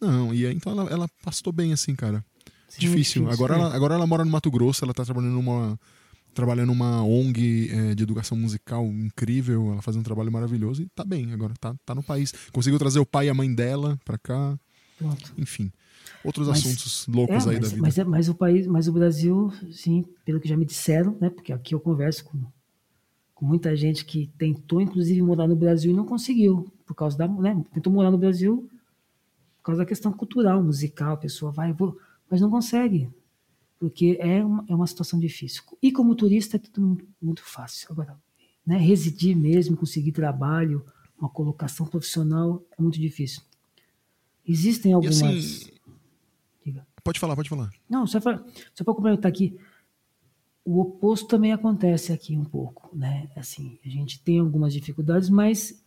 Não, e aí então ela, ela pastou bem assim, cara. Sim, difícil. difícil. Agora, é. ela, agora ela mora no Mato Grosso, ela tá trabalhando numa trabalhando numa ONG é, de educação musical incrível, ela faz um trabalho maravilhoso e tá bem agora, tá, tá no país. Conseguiu trazer o pai e a mãe dela pra cá. Pronto. Enfim. Outros mas, assuntos loucos é, aí mas, da vida. Mas, é, mas o país, mas o Brasil, sim, pelo que já me disseram, né? Porque aqui eu converso com, com muita gente que tentou, inclusive, morar no Brasil e não conseguiu. Por causa da. Né, tentou morar no Brasil por causa da questão cultural, musical, a pessoa vai, vou, mas não consegue porque é uma, é uma situação difícil. E como turista é tudo muito, fácil. Agora, né, residir mesmo, conseguir trabalho, uma colocação profissional é muito difícil. Existem algumas. Assim, pode falar, pode falar. Não, só para só para complementar aqui, o oposto também acontece aqui um pouco, né? Assim, a gente tem algumas dificuldades, mas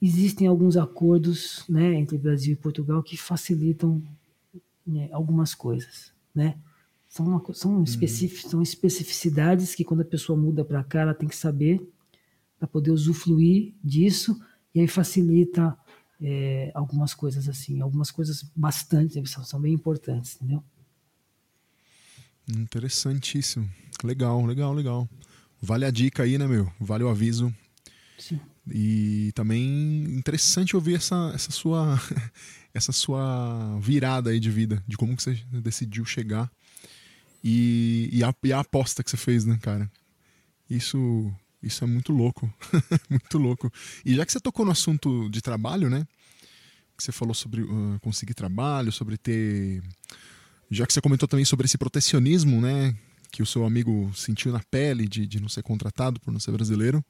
existem alguns acordos, né, entre Brasil e Portugal que facilitam né, algumas coisas, né? São, uma, são, uhum. especific, são especificidades que quando a pessoa muda para cá, ela tem que saber para poder usufruir disso e aí facilita é, algumas coisas assim, algumas coisas bastante, são, são bem importantes, entendeu? Interessantíssimo. Legal, legal, legal. Vale a dica aí, né, meu? Vale o aviso. Sim. E também interessante ouvir essa, essa sua essa sua virada aí de vida, de como que você decidiu chegar e, e, a, e a aposta que você fez, né, cara? Isso, isso é muito louco. muito louco. E já que você tocou no assunto de trabalho, né? Que você falou sobre uh, conseguir trabalho, sobre ter. Já que você comentou também sobre esse protecionismo, né? Que o seu amigo sentiu na pele de, de não ser contratado por não ser brasileiro.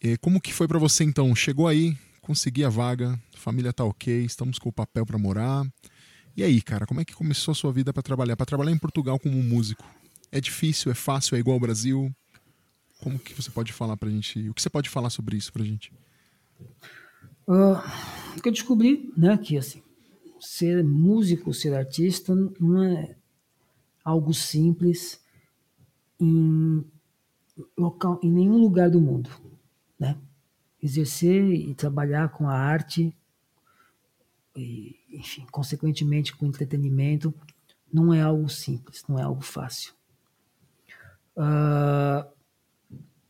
E como que foi para você então? Chegou aí, consegui a vaga, família tá ok, estamos com o papel para morar. E aí, cara, como é que começou a sua vida para trabalhar? Para trabalhar em Portugal como músico? É difícil, é fácil, é igual ao Brasil? Como que você pode falar pra gente? O que você pode falar sobre isso pra gente? Uh, que eu descobri, né, que assim, ser músico, ser artista não é algo simples em local, em nenhum lugar do mundo, né? Exercer e trabalhar com a arte e, enfim, consequentemente com entretenimento, não é algo simples, não é algo fácil. Uh,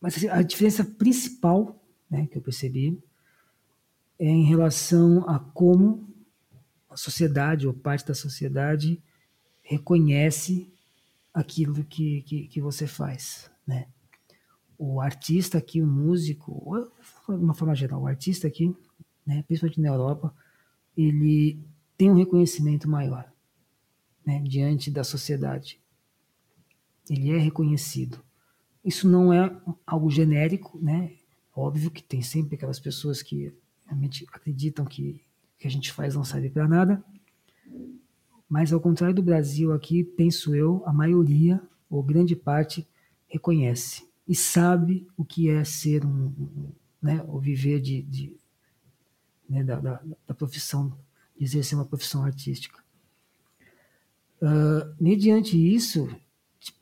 mas assim, a diferença principal né, que eu percebi é em relação a como a sociedade ou parte da sociedade reconhece aquilo que, que, que você faz, né? O artista aqui, o músico, de uma forma geral, o artista aqui, né, principalmente na Europa, ele tem um reconhecimento maior né, diante da sociedade. Ele é reconhecido. Isso não é algo genérico, né? Óbvio que tem sempre aquelas pessoas que realmente acreditam que que a gente faz não serve para nada. Mas ao contrário do Brasil aqui, penso eu, a maioria ou grande parte reconhece e sabe o que é ser um, né, ou viver de, de né, da, da, da, profissão, de exercer uma profissão artística. Uh, mediante isso,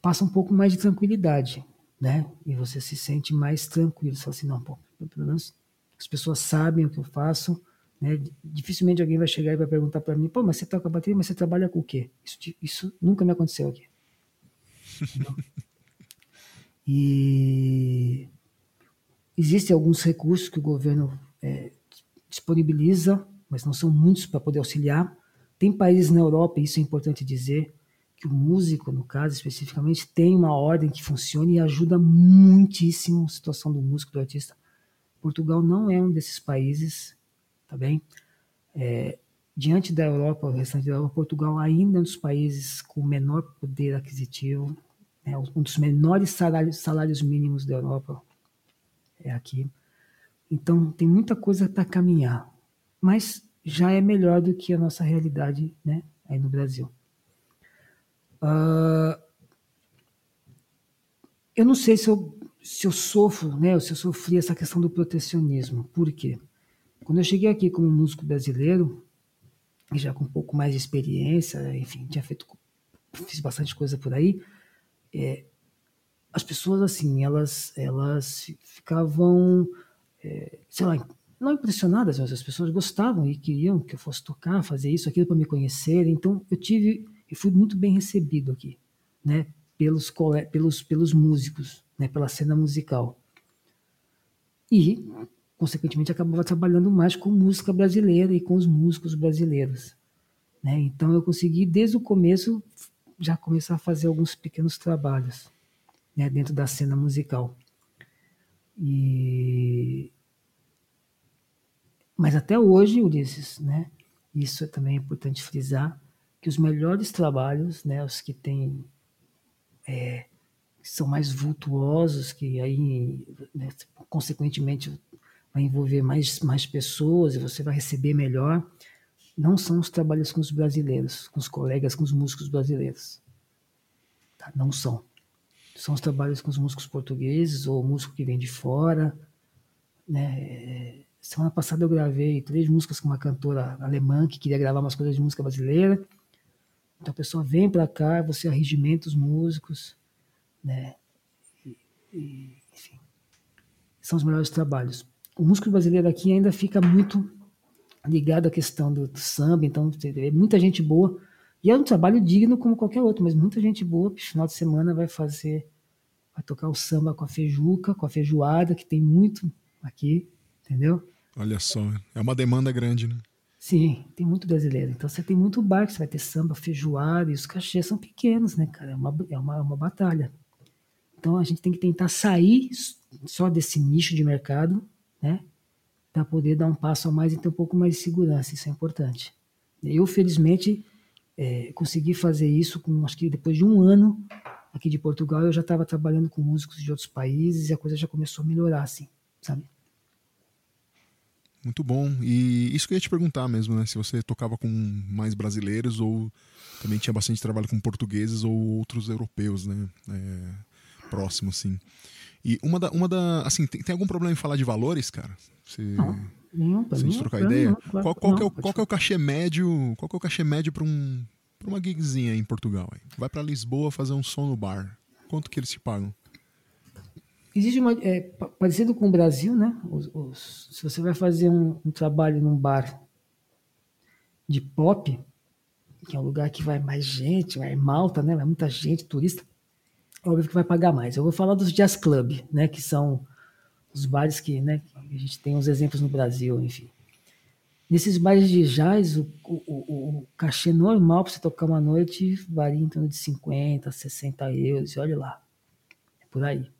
passa um pouco mais de tranquilidade, né? E você se sente mais tranquilo. Fala assim, não, pô, pelo menos as pessoas sabem o que eu faço, né? Dificilmente alguém vai chegar e vai perguntar para mim, pô, mas você toca bateria, mas você trabalha com o quê? Isso, isso nunca me aconteceu aqui. e existem alguns recursos que o governo é, disponibiliza, mas não são muitos para poder auxiliar. Tem países na Europa, e isso é importante dizer, que o músico, no caso especificamente, tem uma ordem que funciona e ajuda muitíssimo a situação do músico, do artista. Portugal não é um desses países, tá bem? É, diante da Europa, o restante da Europa, Portugal ainda é um dos países com menor poder aquisitivo, é um dos menores salários, salários mínimos da Europa, é aqui. Então, tem muita coisa para caminhar, mas já é melhor do que a nossa realidade né, aí no Brasil. Uh, eu não sei se eu, se eu sofro, né, ou se eu sofri essa questão do protecionismo. Por quê? Quando eu cheguei aqui como músico brasileiro, já com um pouco mais de experiência, enfim, tinha feito, fiz bastante coisa por aí, é, as pessoas, assim, elas, elas ficavam é, sei lá, não impressionadas, mas as pessoas gostavam e queriam que eu fosse tocar, fazer isso, aquilo para me conhecer. Então eu tive, eu fui muito bem recebido aqui, né? Pelos, pelos, pelos músicos, né? Pela cena musical. E, consequentemente, acabava trabalhando mais com música brasileira e com os músicos brasileiros. Né? Então, eu consegui, desde o começo, já começar a fazer alguns pequenos trabalhos né? dentro da cena musical. E... Mas até hoje, Ulisses, né? isso também é importante frisar, que os melhores trabalhos, né, os que têm é, são mais vultuosos, que aí, né, consequentemente, vai envolver mais, mais pessoas e você vai receber melhor, não são os trabalhos com os brasileiros, com os colegas, com os músicos brasileiros. Tá? Não são. São os trabalhos com os músicos portugueses ou músico que vem de fora. Né? Semana passada eu gravei três músicas com uma cantora alemã que queria gravar umas coisas de música brasileira. Então a pessoa vem para cá, você arregimenta os músicos, né? E, e, enfim, são os melhores trabalhos. O músico brasileiro aqui ainda fica muito ligado à questão do, do samba, então é muita gente boa. E é um trabalho digno como qualquer outro, mas muita gente boa, no final de semana vai fazer, vai tocar o samba com a feijuca, com a feijoada, que tem muito aqui, entendeu? Olha só, é uma demanda grande, né? Sim, tem muito brasileiro. Então você tem muito bar que você vai ter samba, feijoada, e os cachês são pequenos, né, cara? É uma, é uma, é uma batalha. Então a gente tem que tentar sair só desse nicho de mercado, né? Para poder dar um passo a mais e ter um pouco mais de segurança. Isso é importante. Eu, felizmente, é, consegui fazer isso com, acho que depois de um ano aqui de Portugal, eu já estava trabalhando com músicos de outros países e a coisa já começou a melhorar, assim, sabe? Muito bom. E isso que eu ia te perguntar mesmo, né? Se você tocava com mais brasileiros ou também tinha bastante trabalho com portugueses ou outros europeus, né? É, próximo, assim. E uma da, uma da assim, tem, tem, algum problema em falar de valores, cara? Se, não, nenhum, se a gente trocar ideia? Não, claro, qual, qual, não, é o, qual é o cachê médio? Qual é o cachê médio para um, pra uma gigzinha em Portugal? Aí? Vai para Lisboa fazer um som no bar. Quanto que eles te pagam? Existe uma. É, parecido com o Brasil, né? Os, os, se você vai fazer um, um, trabalho num bar de pop, que é um lugar que vai mais gente, vai malta, né? Vai muita gente, turista, é óbvio que vai pagar mais. Eu vou falar dos jazz club, né? Que são os bares que, né? A gente tem uns exemplos no Brasil, enfim. Nesses bares de jazz, o, o, o, o cachê normal para você tocar uma noite varia em torno de 50, 60 euros, e olha lá. É por aí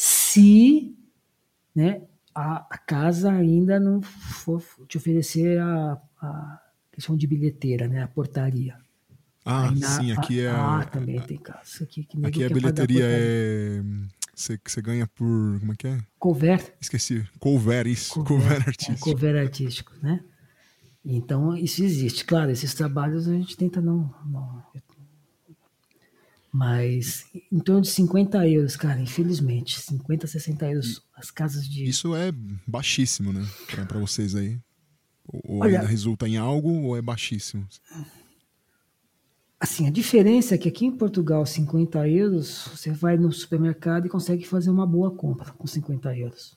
se né, a, a, casa ainda não for te oferecer a, a questão de bilheteira, né, a portaria. Ah, na, sim, aqui é. Ah, também tem casa. Aqui, que aqui a bilheteria é. Você, você ganha por. Como é que é? Cover. Esqueci. Cover, isso. Cover, cover é, artístico. É, cover artístico, né? Então, isso existe. Claro, esses trabalhos a gente tenta não. não mas em torno de 50 euros, cara, infelizmente. 50, 60 euros as casas de. Isso é baixíssimo, né? Para vocês aí. Ou Olha, ainda resulta em algo ou é baixíssimo? Assim, a diferença é que aqui em Portugal, 50 euros, você vai no supermercado e consegue fazer uma boa compra com 50 euros.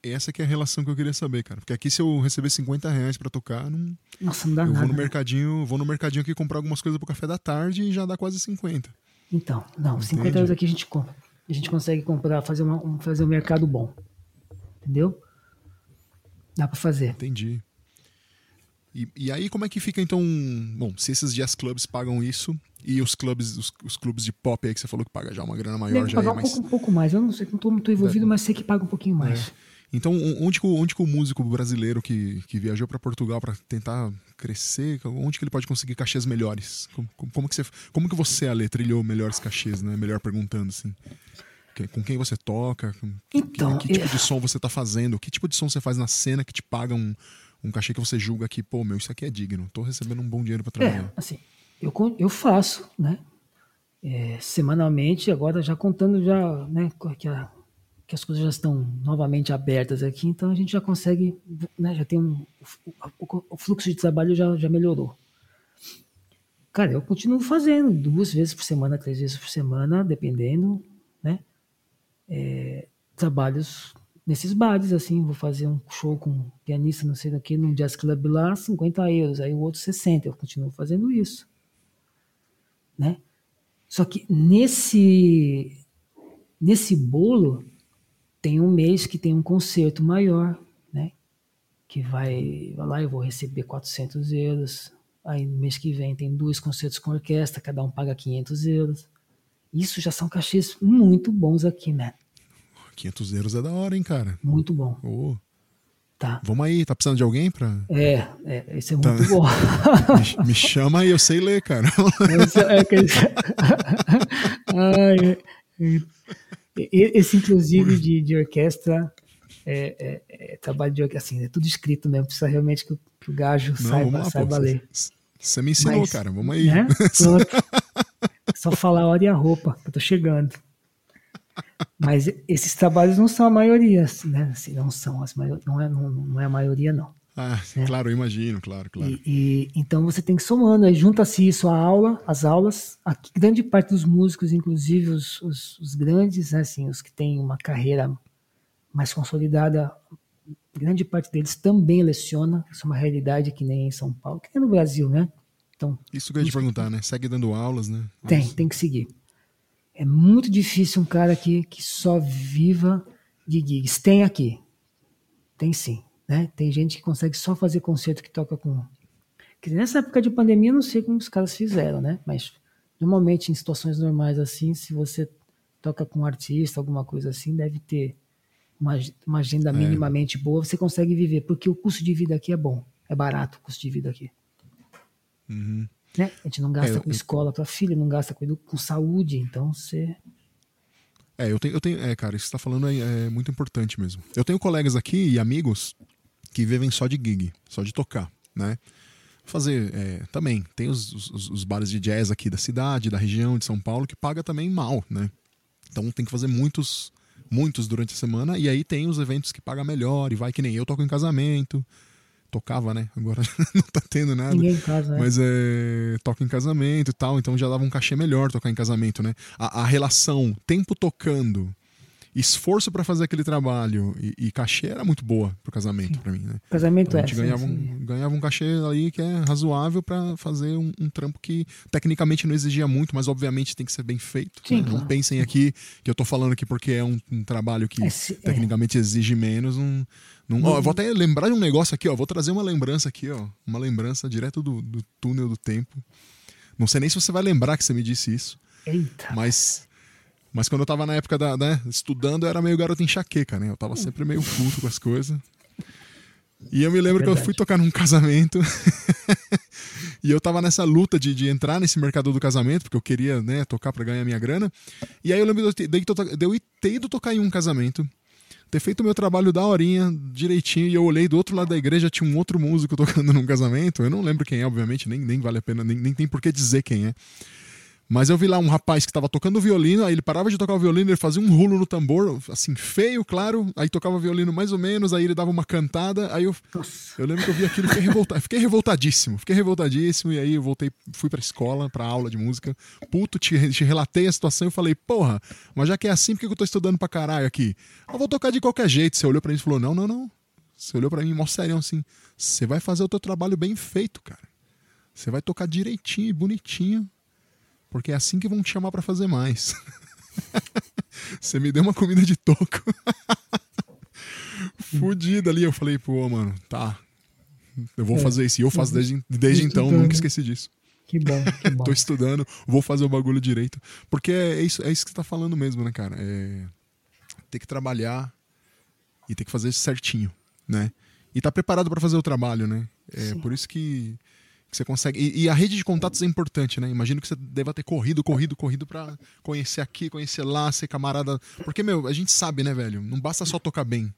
Essa que é a relação que eu queria saber, cara. Porque aqui se eu receber 50 reais pra tocar, não. Nossa, não dá eu nada. Vou no mercadinho, vou no mercadinho aqui comprar algumas coisas pro café da tarde e já dá quase 50. Então, não, Entende? 50 euros aqui a gente compra. A gente consegue comprar, fazer, uma, um, fazer um mercado bom. Entendeu? Dá pra fazer. Entendi. E, e, aí, como é que fica então? Bom, se esses jazz clubs pagam isso e os clubes, os, os clubes de pop aí que você falou que paga já uma grana maior, Deve já pagar é um, pouco, um pouco mais. Eu não sei, não muito envolvido, Deve. mas sei que paga um pouquinho mais. É. Então, onde que, onde que o músico brasileiro que, que viajou para Portugal para tentar crescer, onde que ele pode conseguir cachês melhores? Como, como, que, você, como que você, Ale, trilhou melhores cachês, né? Melhor perguntando, assim. Com quem você toca? Com, então, que, que tipo de som você tá fazendo? Que tipo de som você faz na cena que te paga um, um cachê que você julga que, pô, meu, isso aqui é digno. Tô recebendo um bom dinheiro para trabalhar. É, assim, eu, eu faço, né? É, semanalmente, agora já contando já, né, que a que as coisas já estão novamente abertas aqui, então a gente já consegue, né, já tem um, o, o, fluxo de trabalho já, já melhorou. Cara, eu continuo fazendo duas vezes por semana, três vezes por semana, dependendo, né, é, trabalhos nesses bares, assim, vou fazer um show com um pianista, não sei do que, num jazz club lá, 50 euros, aí o outro 60, eu continuo fazendo isso. né? Só que nesse nesse bolo tem um mês que tem um concerto maior, né? Que vai, vai lá, eu vou receber 400 euros. Aí no mês que vem tem dois concertos com orquestra, cada um paga 500 euros. Isso já são cachês muito bons aqui, né? 500 euros é da hora, hein, cara? Muito bom. Oh. Tá. Vamos aí, tá precisando de alguém pra. É, é esse é muito tá. bom. me, me, chama aí, eu sei ler, cara. Esse, é, que... Ai, esse, inclusive, de, de orquestra, é, é, é, trabalho de orquestra, assim, é tudo escrito mesmo, precisa realmente que, que o gajo Não, saiba, lá, saiba pô, ler. Você me ensinou, Mas, cara, vamos aí. Né? Só falar a hora e a roupa, eu tô chegando. Mas esses trabalhos não são a maioria, né? Assim, não são as maior, não é não, não é a maioria não. Ah, né? claro, eu imagino, claro, claro. E, e então você tem que somando, aí junta-se isso à aula, as aulas. Aqui, grande parte dos músicos, inclusive os, os, os grandes, né, assim, os que têm uma carreira mais consolidada, grande parte deles também leciona. Isso é uma realidade que nem em São Paulo, que nem no Brasil, né? Então, isso que eu ia te perguntar, né? Segue dando aulas, né? Tem, tem que seguir. É muito difícil um cara que, que só viva de gigs. Tem aqui. Tem sim. Né? Tem gente que consegue só fazer concerto que toca com. Que nessa época de pandemia, eu não sei como os caras fizeram, né? Mas normalmente em situações normais assim, se você toca com um artista, alguma coisa assim, deve ter uma, uma agenda é. minimamente boa, você consegue viver, porque o custo de vida aqui é bom. É barato o custo de vida aqui. Uhum. Né? A gente não gasta é, com eu, escola para filha, não gasta com, com saúde, então você. É, eu tenho, eu tenho, é, cara, isso que você tá falando é, é, muito importante mesmo. Eu tenho colegas aqui e amigos que vivem só de gig, só de tocar, né? Fazer é, também, tem os, os, os, bares de jazz aqui da cidade, da região de São Paulo, que paga também mal, né? Então tem que fazer muitos, muitos durante a semana, e aí tem os eventos que paga melhor, e vai que nem eu toco em casamento, tocava, né? Agora não tá tendo nada. Ninguém em casa, né? Mas é, toca em casamento e tal, então já dava um cachê melhor tocar em casamento, né? A, a relação tempo tocando esforço para fazer aquele trabalho e, e, cachê era muito boa pro casamento para mim, né? Casamento então, é. A gente é, ganhava, sim, um, ganhava um cachê ali que é razoável para fazer um, um, trampo que tecnicamente não exigia muito, mas obviamente tem que ser bem feito. Sim, né? claro. Não pensem aqui que eu tô falando aqui porque é um, um trabalho que é, tecnicamente exige menos. Um, num, ó, eu vou até lembrar de um negócio aqui, ó. Vou trazer uma lembrança aqui, ó. Uma lembrança direto do, do túnel do tempo. Não sei nem se você vai lembrar que você me disse isso. Eita. Mas mas quando eu tava na época da, né, estudando, eu era meio garoto enxaqueca, né? Eu tava sempre meio puto com as coisas. E eu me lembro é que eu fui tocar num casamento. e eu tava nessa luta de, de entrar nesse mercado do casamento, porque eu queria, né, tocar para ganhar minha grana. E aí eu lembro de, de, de eu ter ido tocar em um casamento, ter feito o meu trabalho da horinha, direitinho, e eu olhei do outro lado da igreja, tinha um outro músico tocando num casamento. Eu não lembro quem é, obviamente, nem, nem vale a pena, nem, nem tem por que dizer quem é. Mas eu vi lá um rapaz que estava tocando violino, aí ele parava de tocar o violino, ele fazia um rulo no tambor, assim, feio, claro, aí tocava violino mais ou menos, aí ele dava uma cantada, aí eu, eu lembro que eu vi aquilo e fiquei, revoltado, fiquei revoltadíssimo, fiquei revoltadíssimo, e aí eu voltei, fui pra escola, pra aula de música, puto, te, te relatei a situação e falei, porra, mas já que é assim, por que eu tô estudando pra caralho aqui? Eu vou tocar de qualquer jeito. Você olhou pra mim e falou, não, não, não. Você olhou pra mim, mó sério, assim, você vai fazer o teu trabalho bem feito, cara. Você vai tocar direitinho e bonitinho, porque é assim que vão te chamar para fazer mais. Você me deu uma comida de toco. Fudida ali. Eu falei, pô, mano, tá. Eu vou é. fazer isso. E eu faço desde, desde então, nunca esqueci disso. Que bom, que bom. Tô estudando, vou fazer o bagulho direito. Porque é isso, é isso que você tá falando mesmo, né, cara? É ter que trabalhar e ter que fazer certinho, né? E tá preparado para fazer o trabalho, né? É Sim. por isso que que você consegue. E, e, a rede de contatos é importante, né? Imagino que você deva ter corrido, corrido, corrido para conhecer aqui, conhecer lá, ser camarada. Porque, meu, a gente sabe, né, velho? Não basta só tocar bem.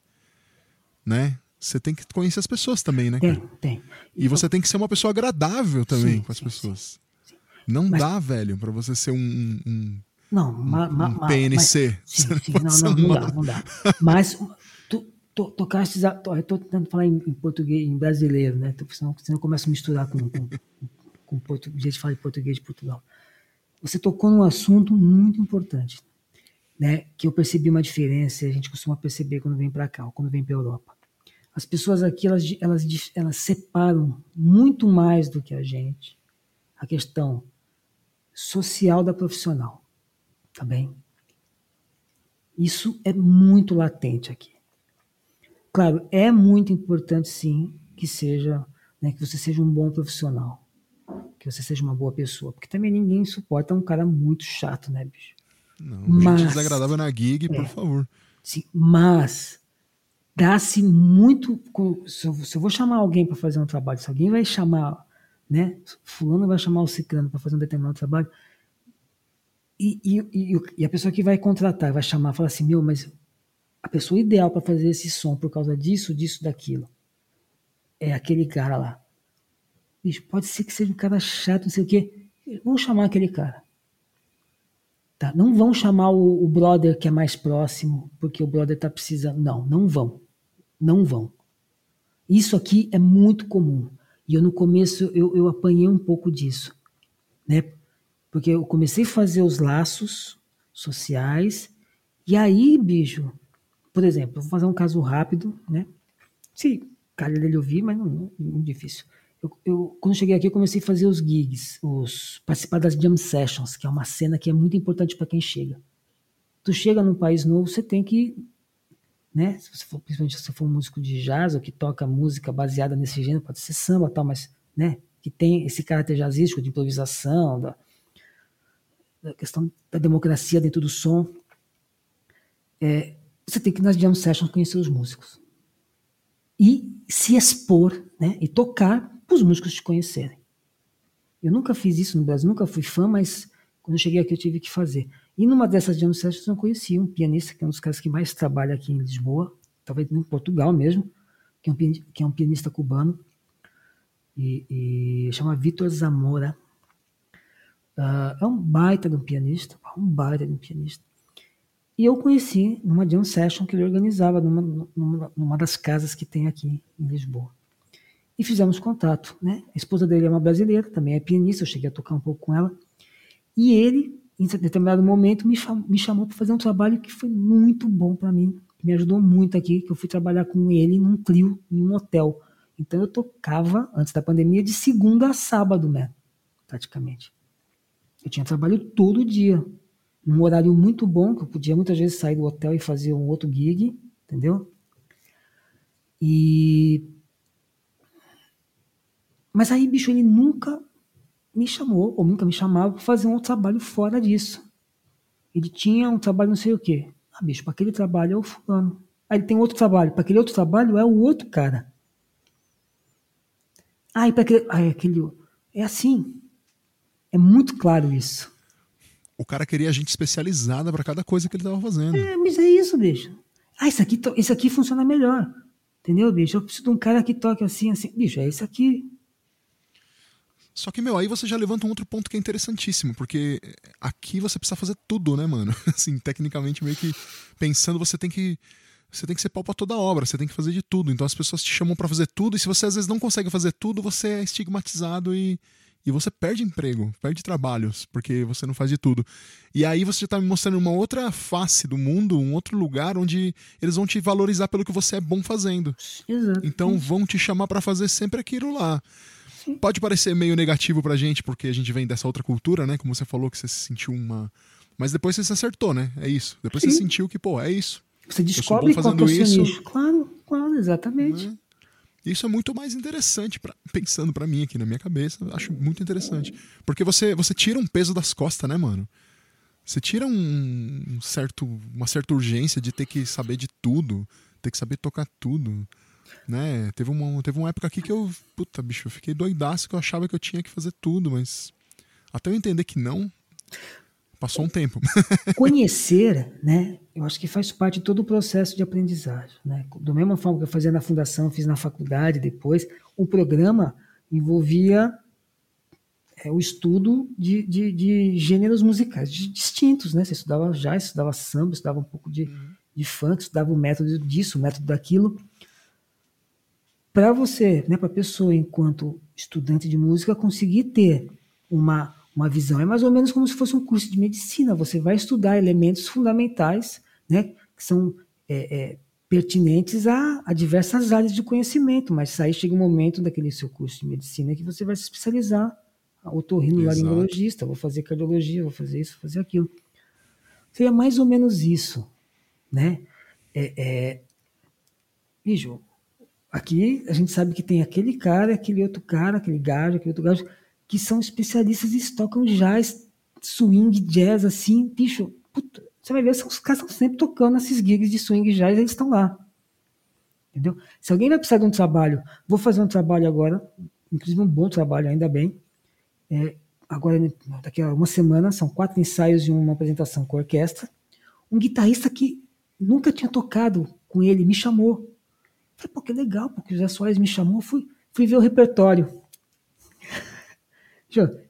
Né? Você tem que conhecer as pessoas também, né? Tem, tem. E você tem que ser uma pessoa agradável também sim, com as sim, pessoas. Sim, não Mas... dá, velho, para você ser um, um não, ma, ma, um PNC. Mas, sim, sim, não, não, não, dá, não dá. Mas to, tocaste, estou tentando falar em, em, português, em brasileiro, né? Senão, senão eu começo a misturar com, com, com português, gente fala de português de Portugal. Você tocou num assunto muito importante, né? Que eu percebi uma diferença, a gente costuma perceber quando vem para cá, ou quando vem para Europa. As pessoas aqui, elas, elas, elas separam muito mais do que a gente a questão social da profissional, tá bem? Isso é muito latente aqui. Claro, é muito importante sim que seja, né, que você seja um bom profissional, que você seja uma boa pessoa, porque também ninguém suporta um cara muito chato, né, bicho? Não, mas, gente desagradável na gig, é, por favor. Sim, mas dá-se muito. Se eu, se eu, vou chamar alguém para fazer um trabalho, se alguém vai chamar, né? Fulano vai chamar o Ciclano para fazer um determinado trabalho, e, e, e, e, a pessoa que vai contratar vai chamar, fala assim: Meu, mas a pessoa ideal para fazer esse som por causa disso, disso, daquilo é aquele cara lá. Bicho, pode ser que seja um cara chato, não sei o quê. Vamos chamar aquele cara. Tá? Não vão chamar o, o brother que é mais próximo, porque o brother tá precisando. Não, não vão. Não vão. Isso aqui é muito comum. E eu no começo eu, eu apanhei um pouco disso, né? Porque eu comecei a fazer os laços sociais e aí, bicho, por exemplo, vou fazer um caso rápido, né? Se calhar dele ouvir, mas não, não, não difícil. Eu, eu, quando cheguei aqui, eu comecei a fazer os gigs, os participar das jam sessions, que é uma cena que é muito importante para quem chega. Tu chega num país novo, você tem que, né? Se você for, principalmente se você for um músico de jazz ou que toca música baseada nesse gênero, pode ser samba, tal, mas, né? Que tem esse caráter jazzístico de improvisação, da, da questão da democracia dentro do som. É, você tem que nas jam sessions conhecer os músicos e se expor, né? E tocar para os músicos te conhecerem. Eu nunca fiz isso no Brasil, nunca fui fã, mas quando cheguei aqui eu tive que fazer. E numa dessas jam sessions eu conheci um pianista que é um dos caras que mais trabalha aqui em Lisboa, talvez em Portugal mesmo, que é um, que é um pianista cubano, e, e chama Vitor Zamora. Uh, é um baita de um pianista, um baita de um pianista. E eu conheci numa jam session que ele organizava numa, numa, numa das casas que tem aqui em Lisboa e fizemos contato. Né? A esposa dele é uma brasileira, também é pianista, eu cheguei a tocar um pouco com ela. E ele, em determinado momento, me, chamou, me chamou para fazer um trabalho que foi muito bom para mim, me ajudou muito aqui, que eu fui trabalhar com ele num trio, em um hotel. Então eu tocava, antes da pandemia, de segunda a sábado, né? praticamente. Eu tinha trabalho todo dia, num horário muito bom, que eu podia muitas vezes sair do hotel e fazer um outro gig, entendeu? E mas aí, bicho, ele nunca me chamou, ou nunca me chamava para fazer um trabalho fora disso. Ele tinha um trabalho não sei o quê. Ah, bicho, para aquele trabalho é o fulano. Aí ele tem outro trabalho. Para aquele outro trabalho é o outro cara. Ah, e para aquele. Ah, é aquele. É assim. É muito claro isso. O cara queria gente especializada para cada coisa que ele estava fazendo. É, mas é isso, bicho. Ah, isso aqui, isso aqui funciona melhor. Entendeu, bicho? Eu preciso de um cara que toque assim, assim. Bicho, é isso aqui. Só que, meu, aí você já levanta um outro ponto que é interessantíssimo, porque aqui você precisa fazer tudo, né, mano? Assim, tecnicamente, meio que pensando, você tem que. Você tem que ser pau pra toda obra, você tem que fazer de tudo. Então as pessoas te chamam para fazer tudo, e se você às vezes não consegue fazer tudo, você é estigmatizado e, e você perde emprego, perde trabalhos, porque você não faz de tudo. E aí você já tá me mostrando uma outra face do mundo, um outro lugar onde eles vão te valorizar pelo que você é bom fazendo. Exato. Então vão te chamar para fazer sempre aquilo lá. Pode parecer meio negativo pra gente, porque a gente vem dessa outra cultura, né? Como você falou que você se sentiu uma. Mas depois você se acertou, né? É isso. Depois Sim. você sentiu que, pô, é isso. Você descobre qual é o isso. Nicho. Claro, claro, exatamente. Né? Isso é muito mais interessante, pra, pensando para mim aqui na minha cabeça. Acho muito interessante. Porque você, você tira um peso das costas, né, mano? Você tira um, um certo, uma certa urgência de ter que saber de tudo, ter que saber tocar tudo né? Teve uma, teve uma época aqui que eu, puta, bicho, eu fiquei doidaço que eu achava que eu tinha que fazer tudo, mas até eu entender que não, passou um tempo. Conhecer, né? Eu acho que faz parte de todo o processo de aprendizagem, né? Da mesma forma que eu fazia na fundação, fiz na faculdade depois, o programa envolvia é, o estudo de, de, de, gêneros musicais distintos, né? Você estudava jazz, estudava samba, estudava um pouco de, uhum. de funk, estudava o método disso, o método daquilo para você, né, para a pessoa, enquanto estudante de música, conseguir ter uma, uma visão. É mais ou menos como se fosse um curso de medicina. Você vai estudar elementos fundamentais, né, que são é, é, pertinentes a, a, diversas áreas de conhecimento, mas aí chega um momento daquele seu curso de medicina que você vai se especializar otorrinolaringologista, vou fazer cardiologia, vou fazer isso, vou fazer aquilo. Seria mais ou menos isso, né? É, é... Aqui a gente sabe que tem aquele cara, aquele outro cara, aquele gajo, aquele outro gajo, que são especialistas e tocam jazz, swing, jazz, assim, bicho, puta, você vai ver, os caras estão sempre tocando esses gigs de swing jazz, eles estão lá. Entendeu? Se alguém vai precisar de um trabalho, vou fazer um trabalho agora, inclusive um bom trabalho, ainda bem. É, agora, daqui a uma semana, são quatro ensaios e uma apresentação com orquestra. Um guitarrista que nunca tinha tocado com ele me chamou. Falei, pô, que legal, porque o Zé Soares me chamou, fui, fui ver o repertório.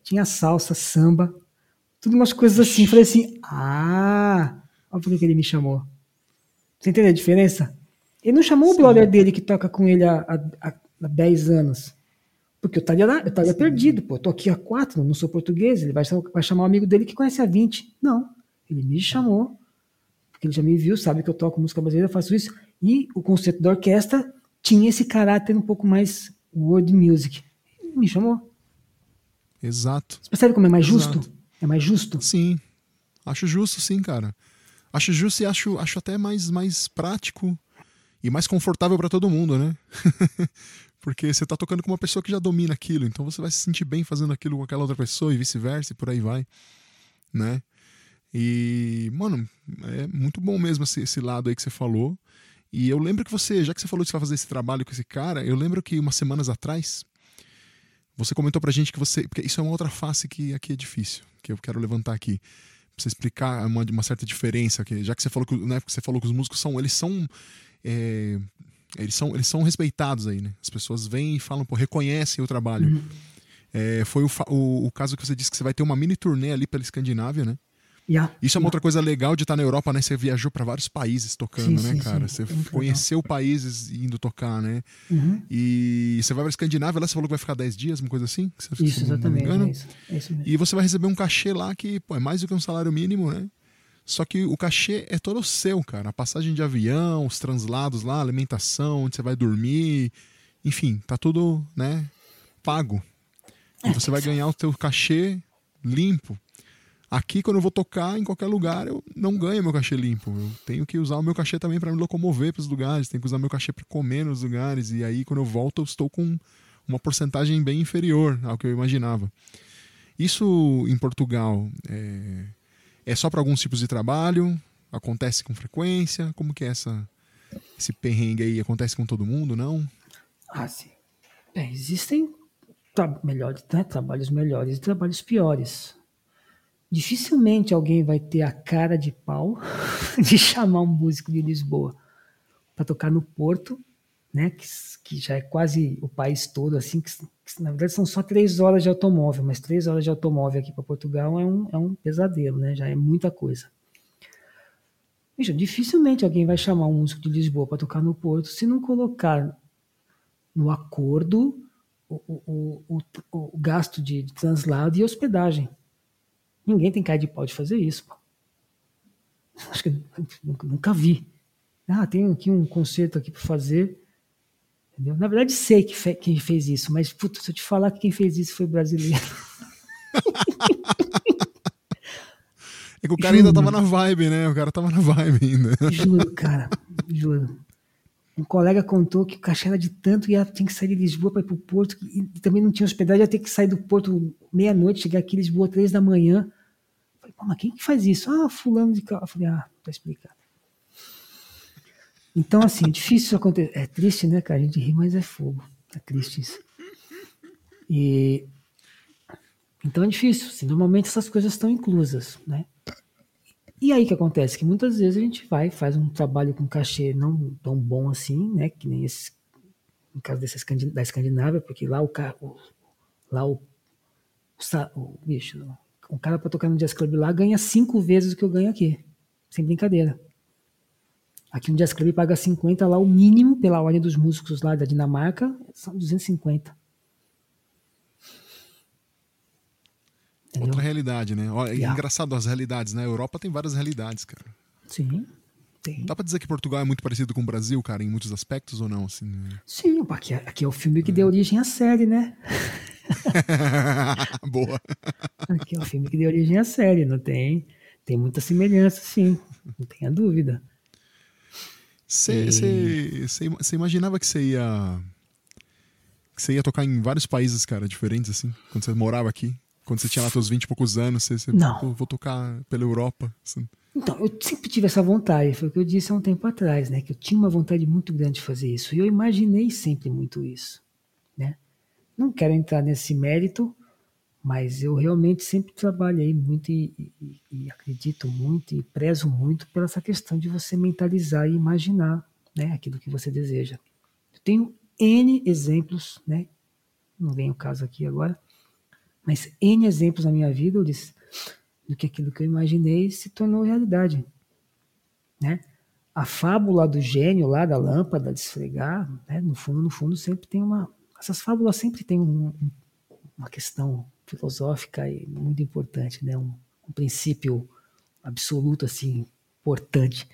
Tinha salsa, samba, tudo umas coisas assim. Falei assim, ah, olha por que ele me chamou. Você entende a diferença? Ele não chamou Sim. o brother dele que toca com ele há, há, há 10 anos. Porque eu estaria lá, eu estaria perdido, pô. Eu tô aqui há quatro, não sou português. Ele vai, vai chamar um amigo dele que conhece há 20. Não. Ele me chamou, porque ele já me viu, sabe que eu toco música brasileira, faço isso. E o conceito da orquestra tinha esse caráter um pouco mais world music. Ele me chamou. Exato. Você percebe como é mais Exato. justo? É mais justo? Sim. Acho justo, sim, cara. Acho justo e acho, acho até mais, mais prático e mais confortável para todo mundo, né? Porque você tá tocando com uma pessoa que já domina aquilo, então você vai se sentir bem fazendo aquilo com aquela outra pessoa e vice-versa, e por aí vai, né? E, mano, é muito bom mesmo esse, esse, lado aí que você falou. E eu lembro que você, já que você falou que você vai fazer esse trabalho com esse cara, eu lembro que umas semanas atrás, você comentou pra gente que você. Porque isso é uma outra face que aqui é difícil, que eu quero levantar aqui. Pra você explicar uma, uma certa diferença. Que, já que você falou que, né, você falou que os músicos são. Eles são. É, eles são, eles são respeitados aí, né? As pessoas vêm e falam, pô, reconhecem o trabalho. Uhum. É, foi o, o, o, caso que você disse que você vai ter uma mini turnê ali pela Escandinávia, né? Yeah, Isso é uma outra coisa legal de estar na Europa, né? Você viajou para vários países tocando, sim, né, sim, cara? Sim. Você conheceu legal. países indo tocar, né? Uhum. E você vai para Escandinávia, lá você falou que vai ficar 10 dias, uma coisa assim? Você, isso, exatamente. É isso, é isso e você vai receber um cachê lá que pô, é mais do que um salário mínimo, né? Só que o cachê é todo seu, cara. A passagem de avião, os translados lá, alimentação, onde você vai dormir, enfim, tá tudo, né, pago. E é, você vai ganhar o teu cachê limpo Aqui, quando eu vou tocar em qualquer lugar, eu não ganho meu cachê limpo. Eu tenho que usar o meu cachê também para me locomover para os lugares, tenho que usar meu cachê para comer nos lugares. E aí, quando eu volto, eu estou com uma porcentagem bem inferior ao que eu imaginava. Isso em Portugal é, é só para alguns tipos de trabalho? Acontece com frequência? Como que é essa, esse perrengue aí? Acontece com todo mundo, não? Ah, sim. É, existem tra melhores, né, trabalhos melhores e trabalhos piores dificilmente alguém vai ter a cara de pau de chamar um músico de Lisboa para tocar no Porto, né, que, que, já é quase o país todo, assim, que, que, na verdade são só três horas de automóvel, mas três horas de automóvel aqui para Portugal é um, é um pesadelo, né, já é muita coisa. Veja, dificilmente alguém vai chamar um músico de Lisboa para tocar no Porto se não colocar no acordo o, o, o, o gasto de, de translado e hospedagem. Ninguém tem cara de pau de fazer isso. Pô. Acho que nunca, nunca vi. Ah, tem aqui um concerto aqui para fazer. Entendeu? Na verdade, sei que fe quem fez isso, mas puta, se eu te falar que quem fez isso foi brasileiro. É que o cara juro. ainda tava na vibe, né? O cara tava na vibe ainda. Juro, cara. Juro. Um colega contou que o cachê era de tanto e ela tinha que sair de Lisboa para ir para o Porto e, também não tinha hospedagem, ia ter que sair do Porto meia-noite, chegar aqui em Lisboa três da manhã. Mas quem que faz isso? Ah, fulano de carro. Eu falei, ah, tá explicado. Então, assim, é difícil acontecer. É triste, né, cara? A gente ri, mas é fogo. É triste isso. E... Então é difícil. Assim, normalmente essas coisas estão inclusas, né? E aí que acontece? Que muitas vezes a gente vai faz um trabalho com cachê não tão bom assim, né? Que nem esse, no caso desse, da Escandinávia, porque lá o, lá o, o, o bicho, o cara para tocar no Jazz Club lá ganha cinco vezes o que eu ganho aqui. Sem brincadeira. Aqui no Jazz Club paga 50 lá, o mínimo pela ordem dos músicos lá da Dinamarca são 250. Entendeu? Outra realidade, né? É engraçado as realidades, né? A Europa tem várias realidades, cara. Sim. Tem. Dá pra dizer que Portugal é muito parecido com o Brasil, cara, em muitos aspectos ou não? Assim, né? Sim, aqui, é, aqui é o filme que é. deu origem à série, né? Boa. Que é um filme que deu origem à série, não tem? Tem muita semelhança, sim, não tenha dúvida. Você e... imaginava que você ia. Que você ia tocar em vários países, cara, diferentes, assim? Quando você morava aqui? Quando você tinha lá seus 20 e poucos anos, você, você não. vou tocar pela Europa. Assim. Então, eu sempre tive essa vontade, foi o que eu disse há um tempo atrás, né? Que eu tinha uma vontade muito grande de fazer isso. E eu imaginei sempre muito isso, né? Não quero entrar nesse mérito, mas eu realmente sempre trabalhei muito e, e, e, acredito muito e prezo muito pela essa questão de você mentalizar e imaginar né, aquilo que você deseja. Eu tenho N exemplos, né? Não vem o caso aqui agora, mas N exemplos na minha vida, Ulisses, do que aquilo que eu imaginei se tornou realidade. Né? A fábula do gênio lá da lâmpada de esfregar, né? no fundo, no fundo, sempre tem uma, essas fábulas sempre têm um, uma questão filosófica e muito importante, né? Um, um, princípio absoluto assim importante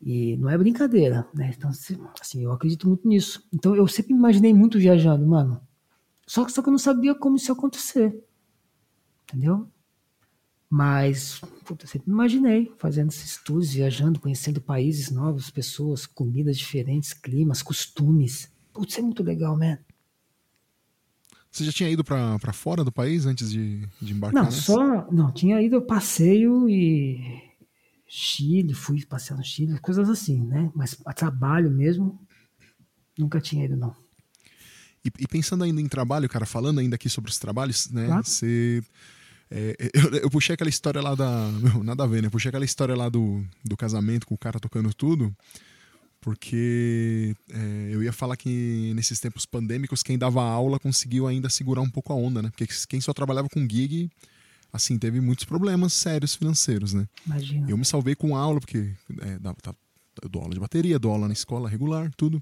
e não é brincadeira, né? Então assim eu acredito muito nisso. Então eu sempre imaginei muito viajando, mano. Só, só que eu não sabia como isso ia acontecer, entendeu? Mas puta, eu sempre imaginei fazendo esses tours, viajando, conhecendo países novos, pessoas, comidas diferentes, climas, costumes. Putz, é muito legal, man. Você já tinha ido para fora do país antes de, de embarcar? Não, nessa? só. Não, tinha ido passeio e. Chile, fui passear no Chile, coisas assim, né? Mas a trabalho mesmo, nunca tinha ido, não. E, e, pensando ainda em trabalho, cara, falando ainda aqui sobre os trabalhos, né? Claro. Você. É, eu, eu, puxei aquela história lá da. Nada a ver, né? Eu puxei aquela história lá do, do casamento com o cara tocando tudo porque é, eu ia falar que nesses tempos pandêmicos quem dava aula conseguiu ainda segurar um pouco a onda, né? Porque quem só trabalhava com gig, assim, teve muitos problemas sérios financeiros, né? Imagina. Eu me salvei com aula, porque é, dava, tá, eu dou aula de bateria, dou aula na escola regular, tudo.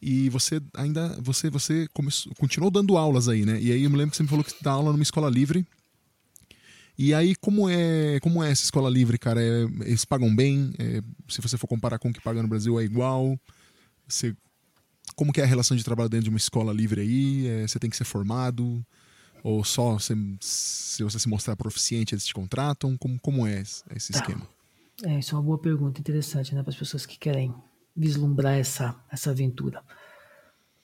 E você ainda, você, você começou, continuou dando aulas aí, né? E aí eu me lembro que você me falou que dá aula numa escola livre e aí, como é, como é essa escola livre, cara? É, eles pagam bem? É, se você for comparar com o que paga no Brasil, é igual? Você, como que é a relação de trabalho dentro de uma escola livre aí? É, você tem que ser formado? Ou só se, se você se mostrar proficiente, eles te contratam? Como, como é esse tá. esquema? É, isso é uma boa pergunta, interessante, né? Para as pessoas que querem vislumbrar essa, essa aventura.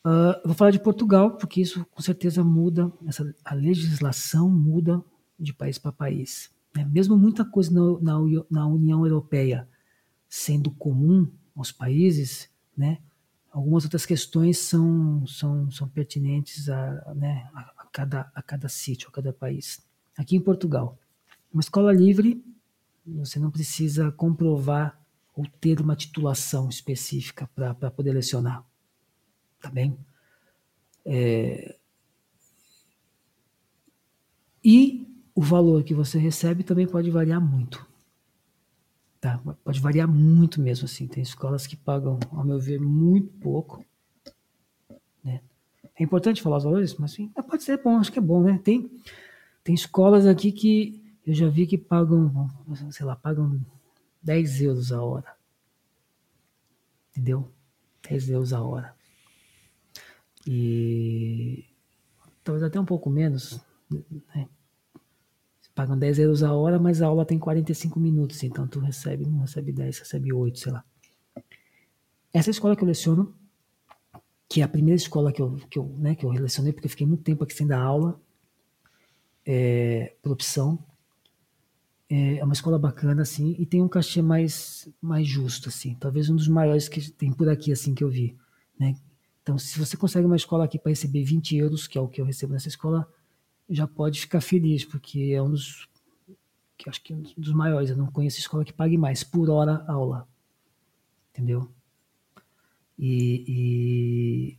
Uh, vou falar de Portugal, porque isso com certeza muda, essa, a legislação muda de país para país. Né? Mesmo muita coisa na, na, na, União Europeia sendo comum aos países, né? algumas outras questões são, são, são pertinentes a, né, a, cada, a cada sítio, a cada país. Aqui em Portugal, uma escola livre, você não precisa comprovar ou ter uma titulação específica para poder lecionar. Tá bem? É... E o valor que você recebe também pode variar muito. Tá? Pode variar muito mesmo assim. Tem escolas que pagam, ao meu ver, muito pouco. Né? É importante falar os valores, mas sim, pode ser bom, acho que é bom, né? Tem, tem escolas aqui que eu já vi que pagam, sei lá, pagam 10 euros a hora. Entendeu? 10 euros a hora. E talvez até um pouco menos, né? Pagam 10 euros a hora, mas a aula tem 45 minutos, então tu recebe, não recebe 10, recebe 8, sei lá. Essa escola que eu leciono, que é a primeira escola que eu, que eu, né, que eu lecionei, porque eu fiquei muito tempo aqui sem dar aula, é, por opção, é, é uma escola bacana, assim, e tem um cachê mais, mais justo, assim, talvez um dos maiores que tem por aqui, assim, que eu vi, né. Então, se você consegue uma escola aqui para receber 20 euros, que é o que eu recebo nessa escola, já pode ficar feliz, porque é um dos que acho que é um dos maiores. Eu não conheço escola que pague mais por hora aula. Entendeu? E. e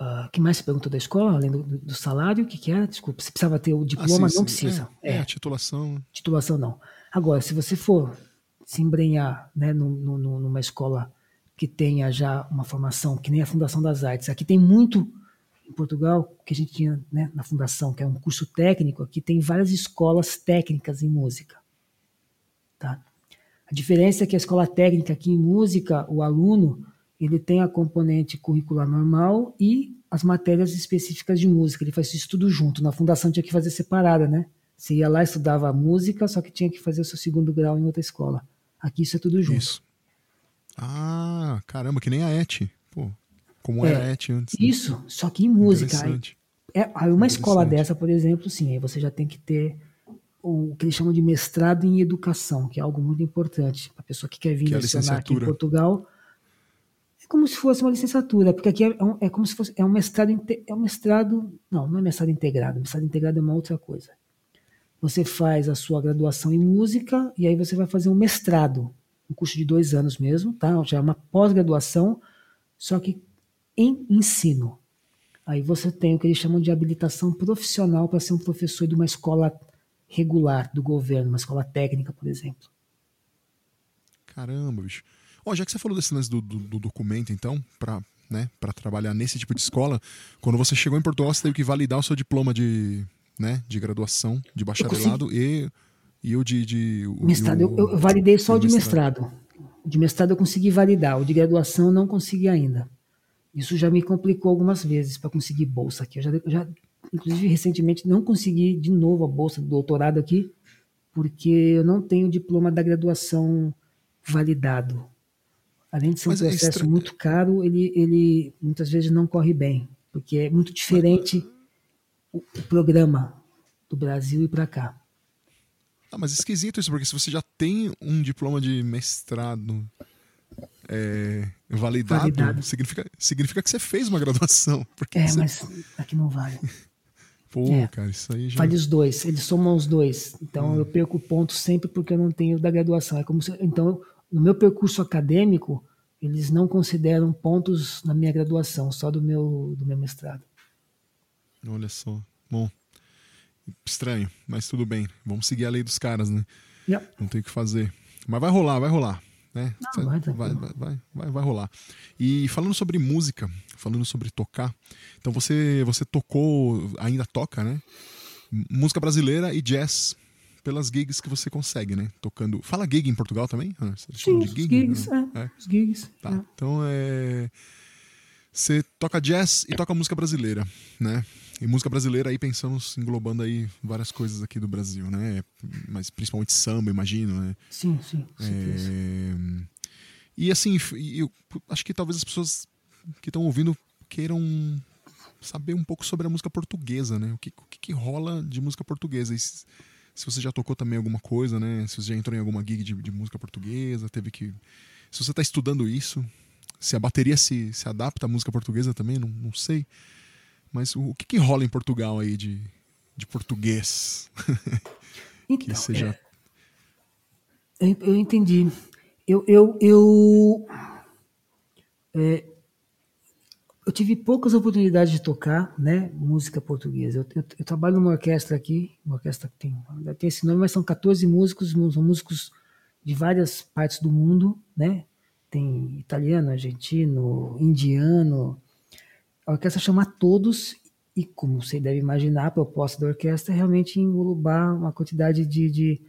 uh, que mais você perguntou da escola, além do, do salário? O que, que era? Desculpa, você precisava ter o diploma? Ah, sim, não sim. precisa. É, é, é, titulação. Titulação não. Agora, se você for se embrenhar né, no, no, numa escola que tenha já uma formação, que nem a Fundação das Artes, aqui tem muito em Portugal, que a gente tinha né, na fundação, que é um curso técnico, aqui tem várias escolas técnicas em música. Tá? A diferença é que a escola técnica aqui em música, o aluno, ele tem a componente curricular normal e as matérias específicas de música. Ele faz isso tudo junto. Na fundação tinha que fazer separada, né? Você ia lá, estudava música, só que tinha que fazer o seu segundo grau em outra escola. Aqui isso é tudo junto. Isso. Ah, caramba, que nem a ET. Pô, como é, era a ET antes. Né? Isso, só que em música. Aí, é, aí uma escola dessa, por exemplo, sim, aí você já tem que ter o que eles chamam de mestrado em educação, que é algo muito importante. A pessoa que quer vir que é lecionar aqui em Portugal, como se fosse uma licenciatura, porque aqui é, um, é como se fosse é um mestrado é um mestrado não não é mestrado integrado, mestrado integrado é uma outra coisa. Você faz a sua graduação em música e aí você vai fazer um mestrado, um curso de dois anos mesmo, tá? Já é uma pós-graduação, só que em ensino. Aí você tem o que eles chamam de habilitação profissional para ser um professor de uma escola regular do governo, uma escola técnica, por exemplo. Caramba, bicho. Oh, já que você falou desse lance do, do, do documento, então, para né, trabalhar nesse tipo de escola, quando você chegou em Portugal, você teve que validar o seu diploma de, né, de graduação, de bacharelado e, e o de. de mestrado. O, eu, eu, validei só o de mestrado. mestrado. O de mestrado eu consegui validar, o de graduação não consegui ainda. Isso já me complicou algumas vezes para conseguir bolsa aqui. Eu já, já, inclusive, recentemente não consegui de novo a bolsa do doutorado aqui, porque eu não tenho diploma da graduação validado além de ser um Mas é processo é muito caro, ele, ele muitas vezes não corre bem, porque é muito diferente o, o programa do Brasil e para cá. Ah, mas esquisito isso, porque se você já tem um diploma de mestrado é, validado, validado, Significa, significa que você fez uma graduação. é, você... mas aqui não vale. Pô, é. cara, isso aí já. Vale os dois, eles somam os dois. Então hum. eu perco ponto sempre porque eu não tenho da graduação. É como se, então no meu percurso acadêmico, eles não consideram pontos na minha graduação, só do meu, do meu mestrado. Olha só. Bom, estranho, mas tudo bem. Vamos seguir a lei dos caras, né? Não tem o que fazer. Mas vai rolar, vai rolar. Né? Não, vai, vai, vai, vai, vai, rolar. E falando sobre música, falando sobre tocar, então você, você tocou, ainda toca, né? Música brasileira e jazz pelas gigs que você consegue, né? Tocando. Fala gig em Portugal também? Ah, Sim, de gig, gigs, né? é, é. Os gigs. Tá. É. Então é. Você toca jazz e toca música brasileira, né? E música brasileira aí pensamos englobando aí várias coisas aqui do Brasil, né? Mas principalmente samba, imagino, né? Sim, sim. É... E assim, eu acho que talvez as pessoas que estão ouvindo queiram saber um pouco sobre a música portuguesa, né? O que, o que, que rola de música portuguesa? E se você já tocou também alguma coisa, né? Se você já entrou em alguma gig de, de música portuguesa, teve que. Se você está estudando isso, se a bateria se, se adapta à música portuguesa também, não, não sei. Mas o, o que, que rola em Portugal aí de, de português? Então, que seja... É, eu, entendi. Eu, eu, eu é, eu tive poucas oportunidades de tocar né, música portuguesa. Eu, eu, eu, trabalho numa orquestra aqui, uma orquestra que tem, tem esse nome, mas são 14 músicos, são músicos de várias partes do mundo, né? Tem italiano, argentino, indiano. A orquestra chama todos e, como você deve imaginar, a proposta da orquestra é realmente englobar uma quantidade de, de,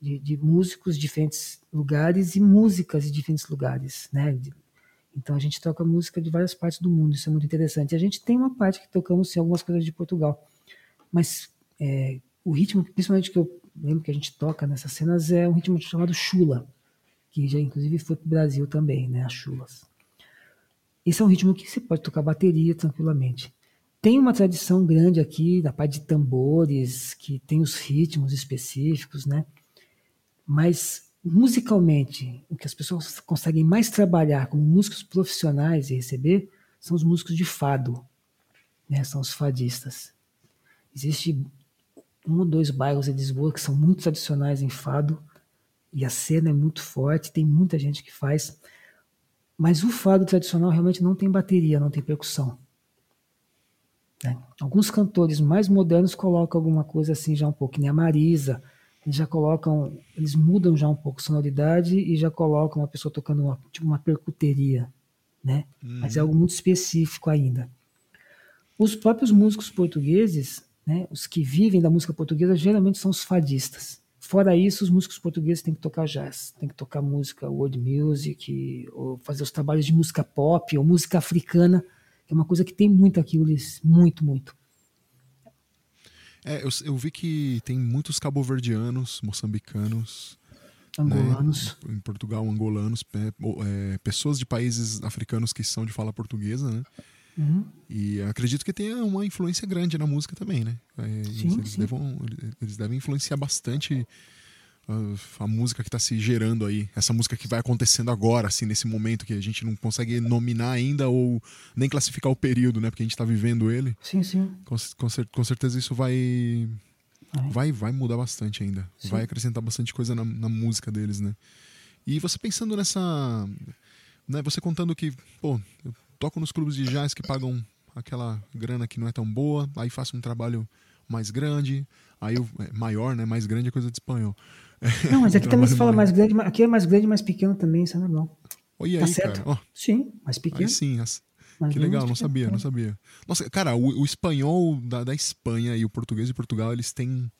de, de músicos de diferentes lugares e músicas de diferentes lugares, né? Então a gente toca música de várias partes do mundo, isso é muito interessante. A gente tem uma parte que tocamos em algumas coisas de Portugal, mas é, o ritmo, principalmente que eu lembro que a gente toca nessas cenas, é um ritmo chamado chula, que já inclusive foi para o Brasil também, né, as chulas. Esse é um ritmo que você pode tocar bateria tranquilamente. Tem uma tradição grande aqui da parte de tambores, que tem os ritmos específicos, né? Mas musicalmente, o que as pessoas conseguem mais trabalhar como músicos profissionais e receber são os músicos de fado, né? são os fadistas. Existe um ou dois bairros em Lisboa que são muito tradicionais em fado e a cena é muito forte, tem muita gente que faz, mas o fado tradicional realmente não tem bateria, não tem percussão. Né? Alguns cantores mais modernos colocam alguma coisa assim já um pouco, nem a Marisa, eles já colocam, eles mudam já um pouco a sonoridade e já colocam uma pessoa tocando uma, tipo uma percuteria, né? Uhum. Mas é algo muito específico ainda. Os próprios músicos portugueses, né, os que vivem da música portuguesa, geralmente são os fadistas. Fora isso, os músicos portugueses têm que tocar jazz, têm que tocar música world music, ou fazer os trabalhos de música pop ou música africana, É uma coisa que tem muito aqui, Ulisses. Muito, muito. É, eu, eu vi que tem muitos cabo-verdianos, moçambicanos, angolanos. Né? Em Portugal, angolanos, é, pessoas de países africanos que são de fala portuguesa, né? Uhum. E acredito que tenha uma influência grande na música também, né? É, sim, eles, sim. Devam, eles devem influenciar bastante a, a música que está se gerando aí, essa música que vai acontecendo agora, assim, nesse momento que a gente não consegue nominar ainda ou nem classificar o período, né? Porque a gente está vivendo ele. Sim, sim. Com, com, com certeza isso vai vai vai mudar bastante ainda. Sim. Vai acrescentar bastante coisa na, na, música deles, né? E você pensando nessa. Né, você contando que, pô, eu toco nos clubes de jazz que pagam aquela grana que não é tão boa, aí faço um trabalho mais grande, aí o é, maior, né? Mais grande é coisa de espanhol. Não, mas aqui um também se fala mais grande, aqui é mais grande, mais pequeno também, isso é normal. Tá aí, certo? cara. Oh, sim, mais pequeno. Aí sim, as... Mais que legal, não sabia, não sabia. Nossa, cara, o, o espanhol da, da Espanha e o português de Portugal, eles têm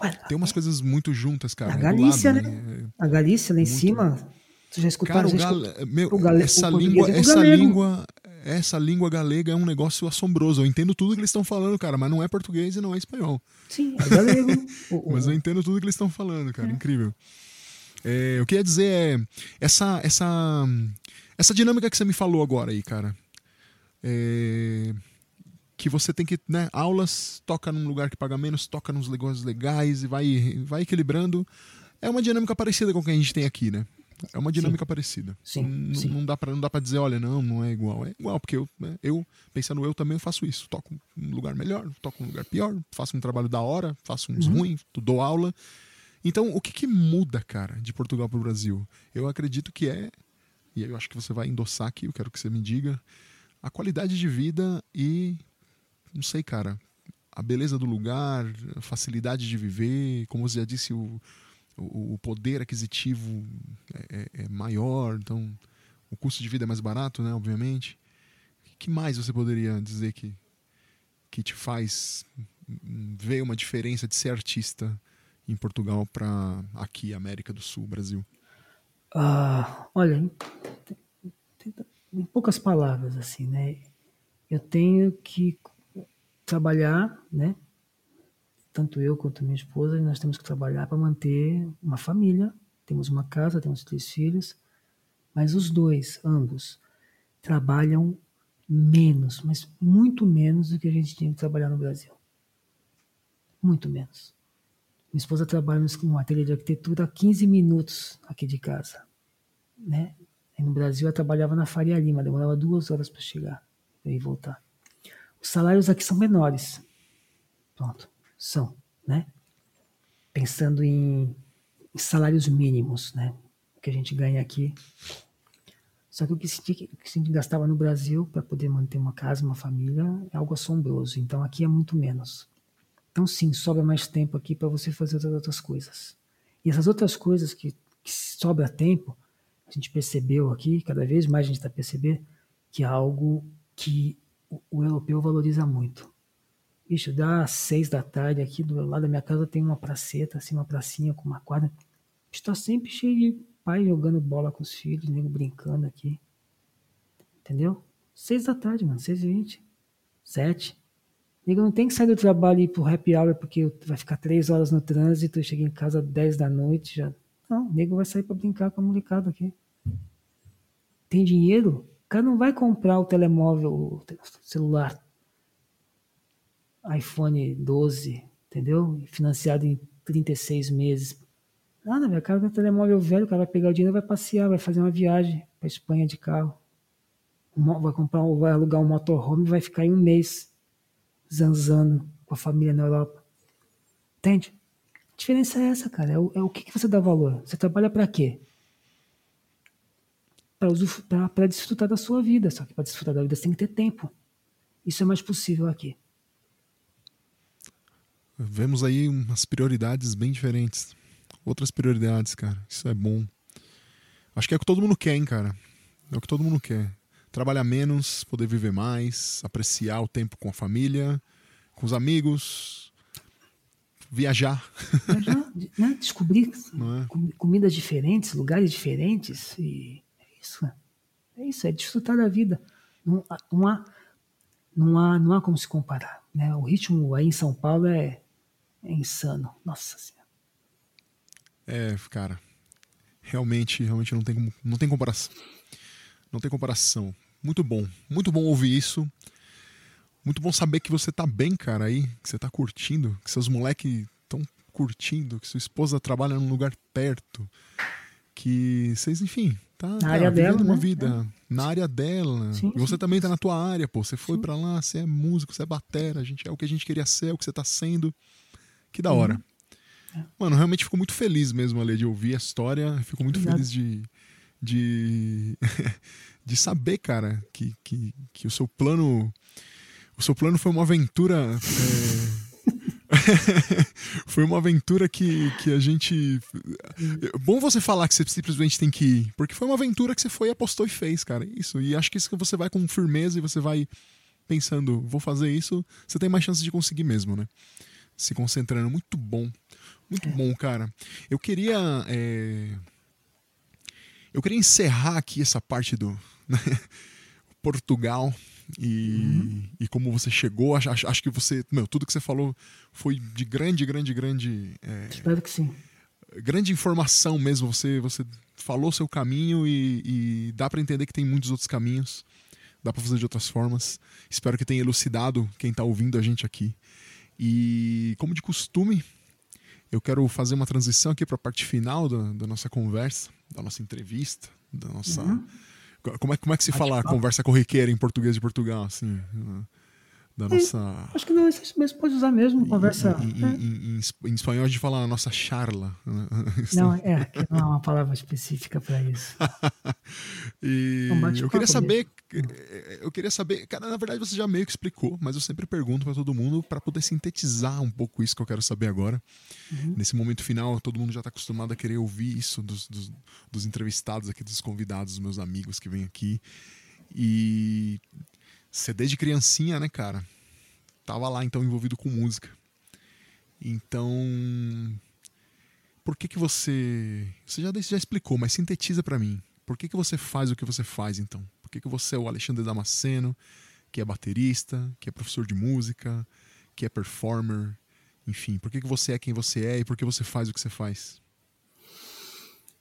Ué, tem umas coisas muito juntas, cara. A é Galícia, lado, né? A Galícia, lá em Muito. cima, tu já escutaram? Cara, o já meu, o gale- essa língua, é essa língua, essa língua galega é um negócio assombroso. Eu entendo tudo que eles estão falando, cara, mas não é português e não é espanhol. Sim, é galego. Mas eu entendo tudo que eles estão falando, cara. Incrível. É, eu queria dizer é essa, essa, essa dinâmica que você me falou agora aí, cara. É, que você tem que, né, aulas, toca num lugar que paga menos, toca nos negócios legais e vai, vai equilibrando. É uma dinâmica parecida com o que a gente tem aqui, né? É uma dinâmica parecida. Sim, N- sim. Não dá para não dá para dizer, olha, não, não é igual. É igual porque eu, né, eu pensando eu também faço isso. Toco num lugar melhor, toco num lugar pior, faço um trabalho da hora, faço uns Uhum. ruins, dou aula. Então, o que, que muda, cara, de Portugal para o Brasil? Eu acredito que é, e eu acho que você vai endossar aqui, eu quero que você me diga, a qualidade de vida e, não sei, cara, a beleza do lugar, a facilidade de viver, como você já disse, o, o, poder aquisitivo é, é- é maior, então o custo de vida é mais barato, né, obviamente. O que mais você poderia dizer que, que te faz ver uma diferença de ser artista em Portugal para aqui, América do Sul, Brasil? Ah, olha, em, tem- em poucas palavras, assim, né? Eu tenho que trabalhar, né? Tanto eu quanto minha esposa, nós temos que trabalhar para manter uma família. Temos uma casa, temos três filhos, mas os dois, ambos, trabalham menos, mas muito menos do que a gente tinha que trabalhar no Brasil. Muito menos. Minha esposa trabalha num ateliê de arquitetura a 15 minutos aqui de casa né? Aí no Brasil eu trabalhava na Faria Lima, demorava duas horas para chegar ir voltar. Os salários aqui são menores. Pronto, são, né? Pensando em, salários mínimos, né? Que a gente ganha aqui. Só que o que se, se gastava no Brasil para poder manter uma casa, uma família, é algo assombroso. Então aqui é muito menos. Então sim, sobra mais tempo aqui para você fazer outras outras coisas. E essas outras coisas que, que sobra tempo, a gente percebeu aqui, cada vez mais a gente está percebendo, que é algo que o, o europeu valoriza muito. Bicho, dá seis da tarde aqui do lado da minha casa tem uma praceta, assim, uma pracinha com uma quadra. Está sempre cheio de pai jogando bola com os filhos, nego brincando aqui. Entendeu? Seis da tarde, mano, seis e vinte. Sete. Nego não tem que sair do trabalho e ir pro happy hour porque vai ficar três horas no trânsito, chega em casa dez da noite, já não, nego vai sair para brincar com a molecada aqui. Tem dinheiro? O cara não vai comprar o telemóvel, o celular iPhone 12, entendeu? Financiado em 36 meses. Nada. O cara tem telemóvel velho, o cara vai pegar o dinheiro vai passear, vai fazer uma viagem para Espanha de carro. Vai comprar, vai alugar um motorhome e vai ficar aí um mês zanzando com a família na Europa. Entende? A diferença é essa, cara. É o, é o que, que você dá valor. Você trabalha para quê? Para desfrutar da sua vida. Só que para desfrutar da vida você tem que ter tempo. Isso é mais possível aqui. Vemos aí umas prioridades bem diferentes. Outras prioridades, cara. Isso é bom. Acho que é o que todo mundo quer, hein, cara. É o que todo mundo quer. Trabalhar menos, poder viver mais, apreciar o tempo com a família, com os amigos, viajar. Já, né, descobrir é? com- comidas diferentes, lugares diferentes. E é isso. É isso, é desfrutar da vida. Não, há- não há não há, não há como se comparar. Né? O ritmo aí em São Paulo é, é insano. Nossa Senhora. É, cara. Realmente, realmente não tem, não tem comparação. Não tem comparação. Muito bom. Muito bom ouvir isso. Muito bom saber que você tá bem, cara, aí. Que você tá curtindo. Que seus moleques estão curtindo. Que sua esposa trabalha num lugar perto. Que vocês, enfim, tá Na cara, área vivendo dela, uma né? vida na área dela. Sim, e você sim. também tá na tua área, pô. Você foi Sim. pra lá, você é músico, você é batera, a gente é o que a gente queria ser, é o que você tá sendo. Que da Uhum. hora. É. Mano, realmente fico muito feliz mesmo, ali de ouvir a história. Fico muito Obrigado. feliz de. de. de saber, cara, que, que, que o seu plano. O seu plano foi uma aventura. é, foi uma aventura que, que a gente. É Bom você falar que você simplesmente tem que ir, porque foi uma aventura que você foi, apostou e fez, cara. Isso. E acho que isso que você vai com firmeza e você vai pensando, vou fazer isso, você tem mais chance de conseguir mesmo, né? Se concentrando. Muito bom. Muito bom, cara. Eu queria. é, Eu queria encerrar aqui essa parte do. né, Portugal e, e como você chegou. Acho, acho- acho que você. Meu, tudo que você falou foi de grande, grande, grande. é, Espero que sim. grande informação mesmo. Você, você falou seu caminho e, e dá pra entender que tem muitos outros caminhos. Dá pra fazer de outras formas. Espero que tenha elucidado quem tá ouvindo a gente aqui. E como de costume, eu quero fazer uma transição aqui para a parte final da, da nossa conversa, da nossa entrevista, da nossa. Como, é, como é que se fala Bate-papo. conversa corriqueira em português de Portugal? Assim, da nossa. Acho que não, isso mesmo pode usar mesmo, conversa. Em, em- em- em es- em espanhol a gente fala a nossa charla. né? Não, é, que não é uma palavra específica para isso. E eu queria saber, eu queria saber, cara, na verdade você já meio que explicou, mas eu sempre pergunto pra todo mundo pra poder sintetizar um pouco isso que eu quero saber agora. Nesse momento final, todo mundo já tá acostumado a querer ouvir isso dos, dos, dos entrevistados aqui, dos convidados, dos meus amigos que vêm aqui. E você desde criancinha, né, cara? Tava lá então envolvido com música. Então, por que que você, você já já explicou, mas sintetiza pra mim. Por que que você faz o que você faz então? Por que que você é o Alexandre Damasceno, que é baterista, que é professor de música, que é performer, enfim, por que que você é quem você é e por que você faz o que você faz?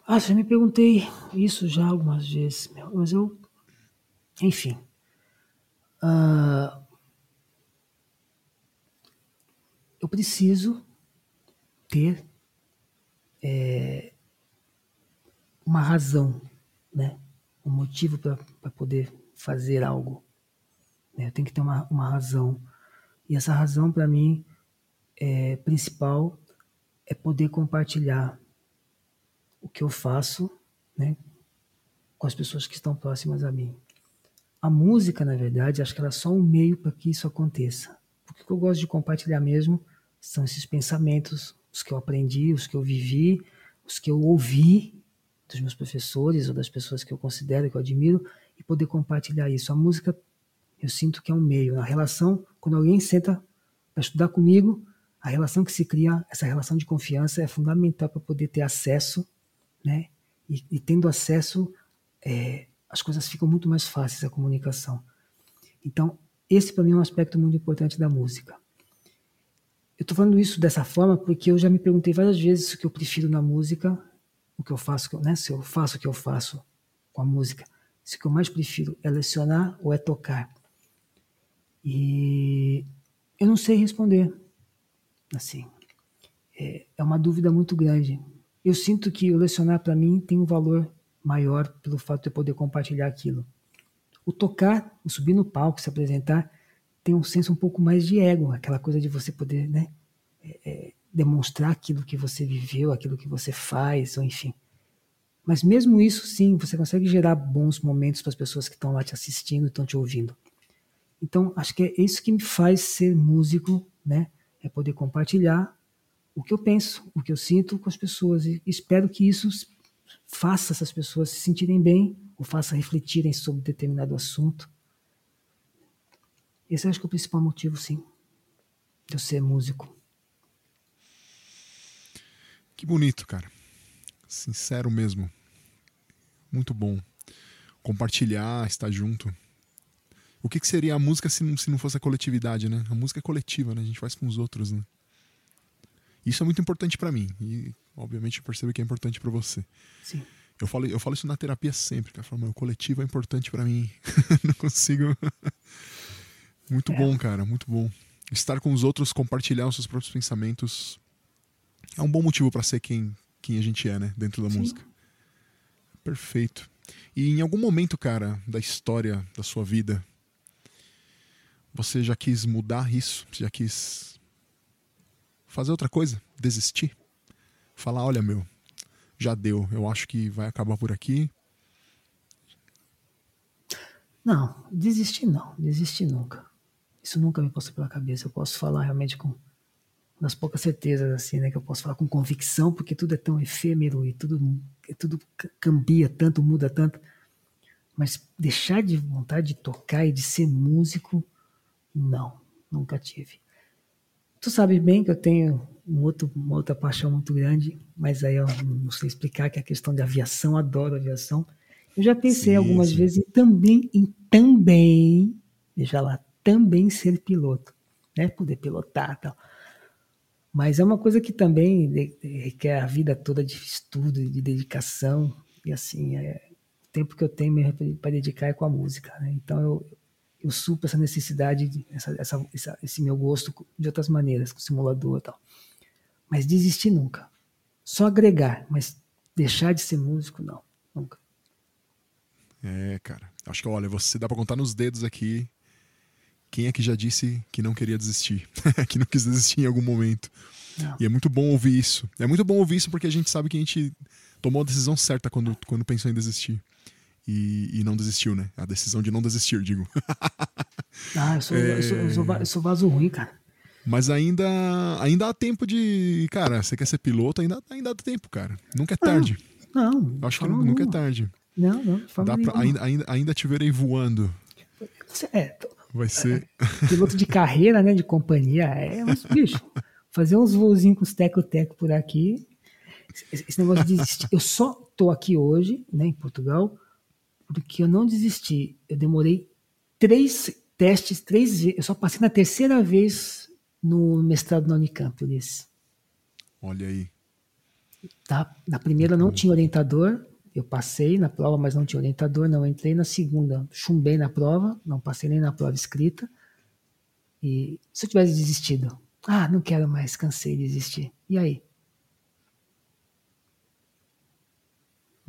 Ah, já me perguntei isso já algumas vezes, meu, mas eu. Enfim. Ah, eu preciso ter é, uma razão, né? Um motivo para poder fazer algo. né? Eu tenho que ter uma, uma razão. E essa razão, para mim, é, principal é poder compartilhar o que eu faço né, com as pessoas que estão próximas a mim. A música, na verdade, acho que ela é só um meio para que isso aconteça. Porque o que eu gosto de compartilhar mesmo são esses pensamentos, os que eu aprendi, os que eu vivi, os que eu ouvi dos meus professores ou das pessoas que eu considero, que eu admiro, e poder compartilhar isso. A música, eu sinto que é um meio. A relação, quando alguém senta para estudar comigo, a relação que se cria, essa relação de confiança é fundamental para poder ter acesso, né? E, e tendo acesso, é, as coisas ficam muito mais fáceis a comunicação. Então, esse para mim é um aspecto muito importante da música. Eu estou falando isso dessa forma porque eu já me perguntei várias vezes o que eu prefiro na música, o que eu faço, né? Se eu faço o que eu faço com a música, se o que eu mais prefiro é lecionar ou é tocar. E eu não sei responder. Assim, é, é uma dúvida muito grande. Eu sinto que o lecionar para mim tem um valor maior pelo fato de eu poder compartilhar aquilo. O tocar, o subir no palco, se apresentar, tem um senso um pouco mais de ego, aquela coisa de você poder, né, é, é, demonstrar aquilo que você viveu, aquilo que você faz, ou enfim. Mas mesmo isso, sim, você consegue gerar bons momentos para as pessoas que estão lá te assistindo, estão te ouvindo. Então, acho que é isso que me faz ser músico, né? É poder compartilhar o que eu penso, o que eu sinto com as pessoas. E espero que isso faça essas pessoas se sentirem bem ou faça refletirem sobre determinado assunto. Esse acho que é o principal motivo, sim, de eu ser músico. Que bonito, cara. Sincero mesmo. Muito bom. Compartilhar, estar junto. o que, que seria a música se não, se não fosse a coletividade, né? A música é coletiva, né? A gente faz com os outros, né? Isso é muito importante para mim e, obviamente, eu percebo que é importante para você. Sim. Eu falo, eu falo isso na terapia sempre, cara. Eu falo, meu, o coletivo é importante para mim. não consigo. muito é. bom, cara, muito bom. Estar com os outros, compartilhar os seus próprios pensamentos é um bom motivo para ser quem, quem a gente é, né? Dentro da Sim. música. Perfeito. E em algum momento, cara, da história da sua vida, você já quis mudar isso? Você já quis fazer outra coisa, desistir, falar, olha meu, já deu, eu acho que vai acabar por aqui. Não, desistir não, desistir nunca. Isso nunca me passou pela cabeça. Eu posso falar realmente com nas poucas certezas assim, né, que eu posso falar com convicção, porque tudo é tão efêmero e tudo tudo cambia tanto, muda tanto. Mas deixar de vontade de tocar e de ser músico, não, nunca tive. Tu sabe bem que eu tenho um outro, uma outra paixão muito grande, mas aí eu não sei explicar, que é a questão de aviação, adoro aviação. Eu já pensei sim, algumas sim. vezes em também, em também, veja lá, também ser piloto, né? Poder pilotar tal. Mas é uma coisa que também requer a vida toda de estudo, de dedicação, e assim, é, o tempo que eu tenho para dedicar é com a música, né? Então eu, eu essa necessidade, essa, essa, essa, esse meu gosto de outras maneiras, com simulador e tal. Mas desistir nunca. Só agregar, mas deixar de ser músico, não. Nunca. É, cara. Acho que, olha, você dá pra contar nos dedos aqui quem é que já disse que não queria desistir, que não quis desistir em algum momento. Não. E é muito bom ouvir isso. É muito bom ouvir isso porque a gente sabe que a gente tomou a decisão certa quando, quando pensou em desistir e, e não desistiu, né? A decisão de não desistir, digo. ah, eu sou, é... eu, sou, eu, sou, eu sou vaso ruim, cara. Mas ainda, ainda há tempo de. Cara, você quer ser piloto, ainda, ainda dá tempo, cara. Nunca é tarde. Não, não Acho que nunca é tarde. Não, não. Dá pra, ainda, ainda, ainda te verei voando. É, Vai ser. Piloto de carreira, né? De companhia. É, mas, bicho, fazer uns voozinhos com os teco-teco por aqui. Esse negócio de desistir. Eu só tô aqui hoje, né, em Portugal, porque eu não desisti. Eu demorei três testes, três vezes. Eu só passei na terceira vez no mestrado na Unicamp, Ulisses. Olha aí. Tá? Na primeira não tinha orientador, eu passei na prova, mas não tinha orientador, não entrei. Na segunda, chumbei na prova, não passei nem na prova escrita. E se eu tivesse desistido? Ah, não quero mais, cansei de desistir. E aí?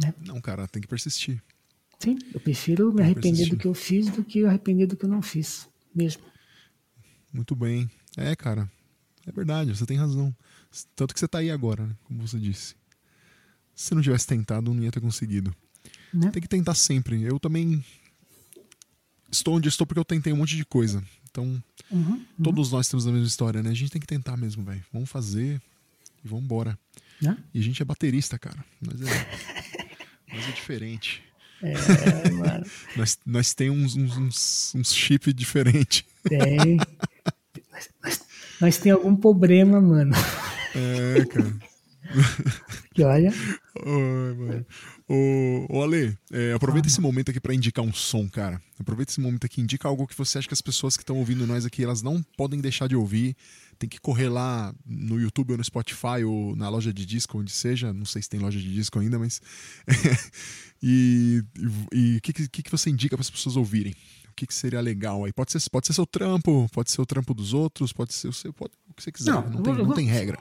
Né? Não, cara, tem que persistir. Sim, eu prefiro me arrepender do que eu fiz do que arrepender do que eu não fiz, mesmo. Muito bem. É, cara, é verdade, você tem razão. Tanto que você está aí agora, né? como você disse. Se não tivesse tentado, não ia ter conseguido. Né? Tem que tentar sempre. Eu também estou onde estou porque eu tentei um monte de coisa. Então, uhum, uhum. todos nós temos a mesma história, né? A gente tem que tentar mesmo, velho. Vamos fazer e vamos embora. Né? E a gente é baterista, cara. Mas é, mas é diferente. É, mano. nós, nós temos uns, uns, uns chip diferente. Tem. nós, nós, nós temos algum problema, mano. É, cara. Que olha. Oi, mano. Ô, ô Ale, é, aproveita ah. esse momento aqui para indicar um som, cara. Aproveita esse momento aqui, indica algo que você acha que as pessoas que estão ouvindo nós aqui, elas não podem deixar de ouvir. Tem que correr lá no YouTube ou no Spotify ou na loja de disco, onde seja. Não sei se tem loja de disco ainda, mas. e o que, que, que você indica para as pessoas ouvirem? O que, que seria legal aí? Pode ser, pode ser seu trampo, pode ser o trampo dos outros, pode ser o seu. Pode, o que você quiser. Não, não, tem, não tem regra.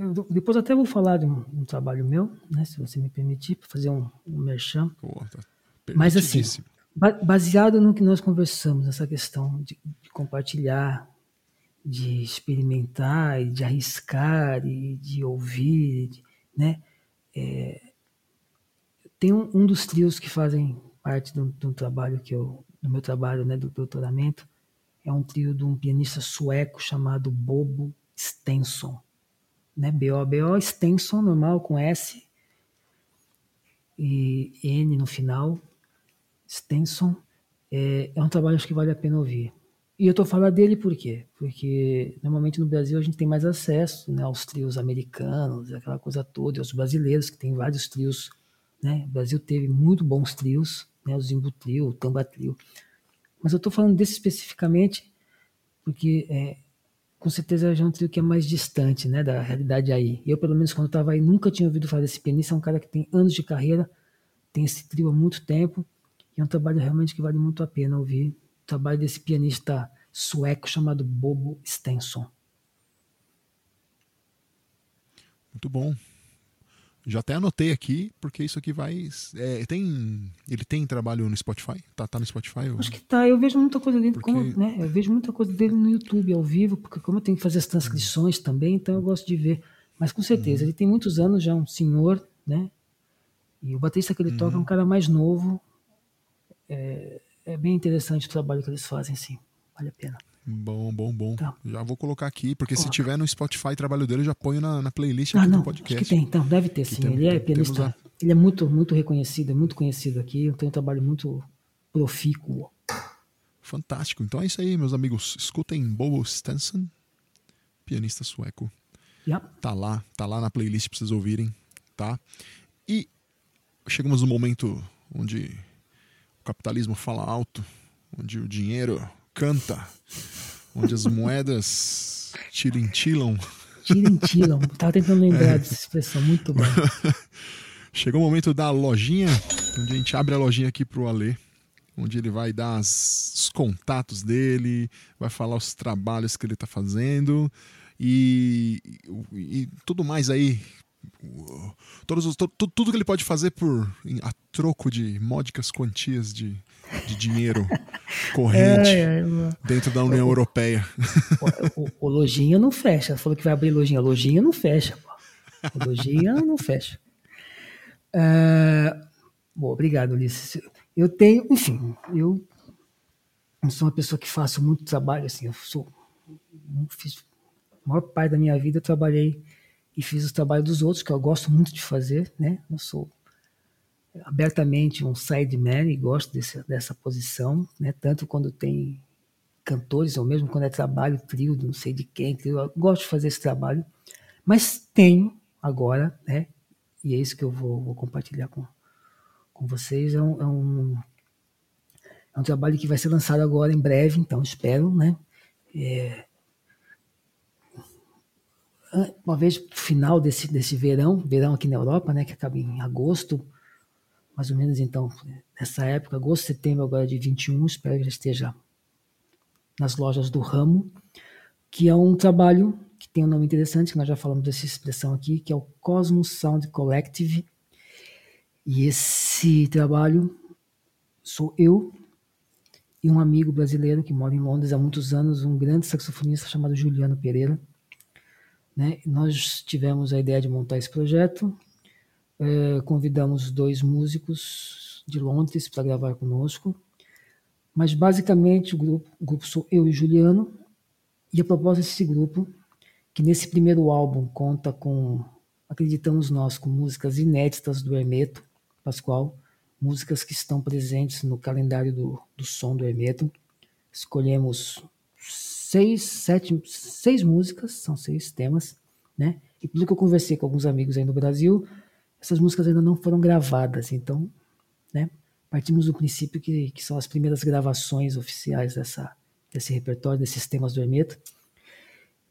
Eu, depois até vou falar de um, um, trabalho meu, né, se você me permitir, para fazer um, um merchan. Tá Mas assim, baseado no que nós conversamos, essa questão de, de compartilhar, de experimentar, de arriscar, e de ouvir, de, né? É, tem um, um, dos trios que fazem parte do, do, trabalho que eu, do meu trabalho, né, do doutoramento, é um trio de um pianista sueco chamado Bobo Stenson né? B-O-B-O, Stenson, normal, com S e N no final. Stenson. É, é um trabalho acho que vale a pena ouvir. E eu estou falando dele por quê? Porque normalmente no Brasil a gente tem mais acesso né, aos trios americanos, aquela coisa toda, e aos brasileiros, que tem vários trios. Né? O Brasil teve muito bons trios, né, o Zimbo Trio, o Tamba Trio. Mas eu estou falando desse especificamente porque é, com certeza é um trio que é mais distante né, da realidade aí. Eu, pelo menos, quando estava aí, nunca tinha ouvido falar desse pianista. É um cara que tem anos de carreira, tem esse trio há muito tempo, e é um trabalho realmente que vale muito a pena ouvir. O trabalho desse pianista sueco chamado Bobo Stenson. Muito bom. Já até anotei aqui, porque isso aqui vai. É, tem. Ele tem trabalho no Spotify? Tá, tá no Spotify? Ou... Acho que tá. Eu vejo muita coisa dele. Porque... Como, né, eu vejo muita coisa dele no YouTube ao vivo, porque como eu tenho que fazer as transcrições hum. também, então eu gosto de ver. Mas com certeza, hum. ele tem muitos anos já, um senhor, né? E o baterista que ele hum. toca é um uhum. cara mais novo. É, é bem interessante o trabalho que eles fazem, sim. Vale a pena. Bom, bom, bom. Tá. Já vou colocar aqui, porque Coloca. se tiver no Spotify trabalho dele, eu já ponho na, na playlist ah, aqui não, do podcast. Acho que tem, então, deve ter sim. Tem, ele é pianista. A... Ele é muito, muito reconhecido, é muito conhecido aqui. Tem um trabalho muito profícuo. Fantástico. Então é isso aí, meus amigos. Escutem Bobo Stenson, pianista sueco. Yep. Tá lá, tá lá na playlist pra vocês ouvirem, tá? E chegamos no momento onde o capitalismo fala alto, onde o dinheiro canta, onde as moedas tirintilam. Tirintilam, tava tentando lembrar é. dessa expressão, muito bom. Chegou o momento da lojinha, onde a gente abre a lojinha aqui pro Alê, onde ele vai dar as, os contatos dele, vai falar os trabalhos que ele está fazendo e, e, e tudo mais aí todos os, tudo, tudo que ele pode fazer por a troco de módicas quantias de, de dinheiro corrente é, é, dentro da União o, Europeia. O, o, o, Lojinha não fecha. Falou que vai abrir lojinha. Lojinha não fecha. Pô. Lojinha não fecha. Uh, bom, obrigado, Ulisses. Eu tenho, enfim, eu sou uma pessoa que faço muito trabalho, assim, eu sou, fiz, a maior parte da minha vida eu trabalhei e fiz o trabalho dos outros, que eu gosto muito de fazer, né? Eu sou abertamente um sideman e gosto desse, dessa posição, né? Tanto quando tem cantores, ou mesmo quando é trabalho, trio, não sei de quem, trio, gosto de fazer esse trabalho, mas tenho agora, né? E é isso que eu vou, vou compartilhar com, com vocês, é um, é um, é um trabalho que vai ser lançado agora em breve, então espero, né? É, uma vez final desse, desse verão, verão aqui na Europa, né, que acaba em agosto, mais ou menos então, nessa época, agosto, setembro agora de 21, espero que já esteja nas lojas do ramo, que é um trabalho que tem um nome interessante, que nós já falamos dessa expressão aqui, que é o Cosmos Sound Collective. E esse trabalho sou eu e um amigo brasileiro que mora em Londres há muitos anos, um grande saxofonista chamado Juliano Pereira né? Nós tivemos a ideia de montar esse projeto, é, convidamos dois músicos de Londres para gravar conosco, mas basicamente o grupo, o grupo sou eu e Juliano, e a proposta desse grupo, que nesse primeiro álbum conta com, acreditamos nós, com músicas inéditas do Hermeto Pascoal, músicas que estão presentes no calendário do, do som do Hermeto. Escolhemos seis, sete, seis músicas, são seis temas, né? E pelo que eu conversei com alguns amigos aí no Brasil, essas músicas ainda não foram gravadas, então, né? Partimos do princípio que, que são as primeiras gravações oficiais dessa, desse repertório, desses temas do Hermeto.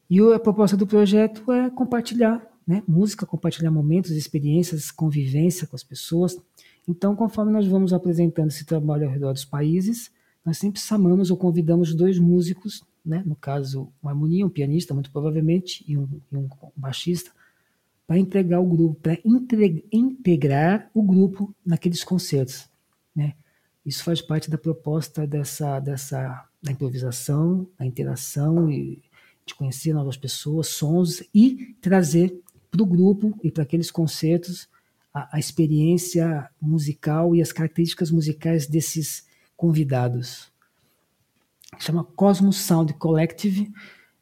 E a proposta do projeto é compartilhar, né? Música, compartilhar momentos, experiências, convivência com as pessoas. Então, conforme nós vamos apresentando esse trabalho ao redor dos países, nós sempre chamamos ou convidamos dois músicos né? no caso, uma harmonia, um pianista, muito provavelmente, e um, e um baixista, para entregar o grupo, para integrar o grupo naqueles concertos. Né? Isso faz parte da proposta dessa, dessa da improvisação, da interação e de conhecer novas pessoas, sons e trazer para o grupo e para aqueles concertos a, a experiência musical e as características musicais desses convidados chama Cosmos Sound Collective.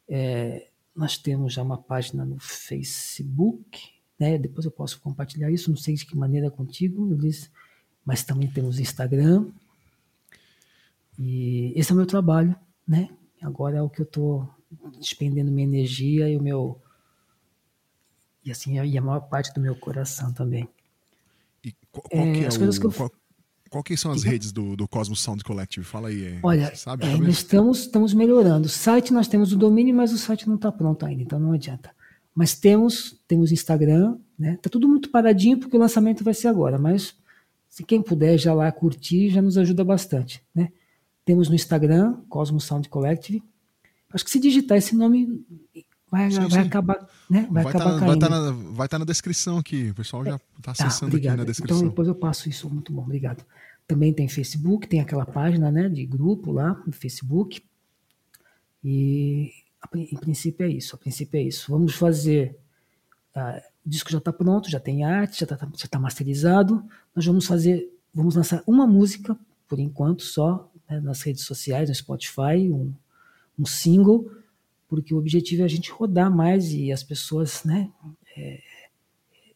É, nós temos já uma página no Facebook, né? Depois eu posso compartilhar isso, não sei de que maneira contigo, Luiz, mas também temos Instagram. E esse é o meu trabalho, né? Agora é o que eu estou despendendo minha energia e o meu e assim e a maior parte do meu coração também. E qual, qual é, é as o, coisas que eu... Qual, Qual que são as redes do, do Cosmos Sound Collective? Fala aí. É, Olha, sabe, é, nós estamos, estamos melhorando. O site nós temos o domínio, mas o site não está pronto ainda, então não adianta. Mas temos, temos Instagram, né? Tá tudo muito paradinho porque o lançamento vai ser agora, mas se quem puder já lá curtir, já nos ajuda bastante, né? Temos no Instagram, Cosmos Sound Collective. Acho que se digitar esse nome vai, sim, vai sim. acabar, né? Vai, vai acabar tá, Vai estar tá na, tá na descrição aqui. O pessoal já está acessando ah, aqui na descrição. Então depois eu passo isso. Muito bom, obrigado. Também tem Facebook, tem aquela página, né, de grupo lá no Facebook. E em princípio é isso. A princípio é isso. Vamos fazer. Uh, o disco já está pronto, já tem arte, já está já tá masterizado. Nós vamos fazer, vamos lançar uma música por enquanto só né, nas redes sociais, no Spotify, um, um single porque o objetivo é a gente rodar mais e as pessoas, né, é,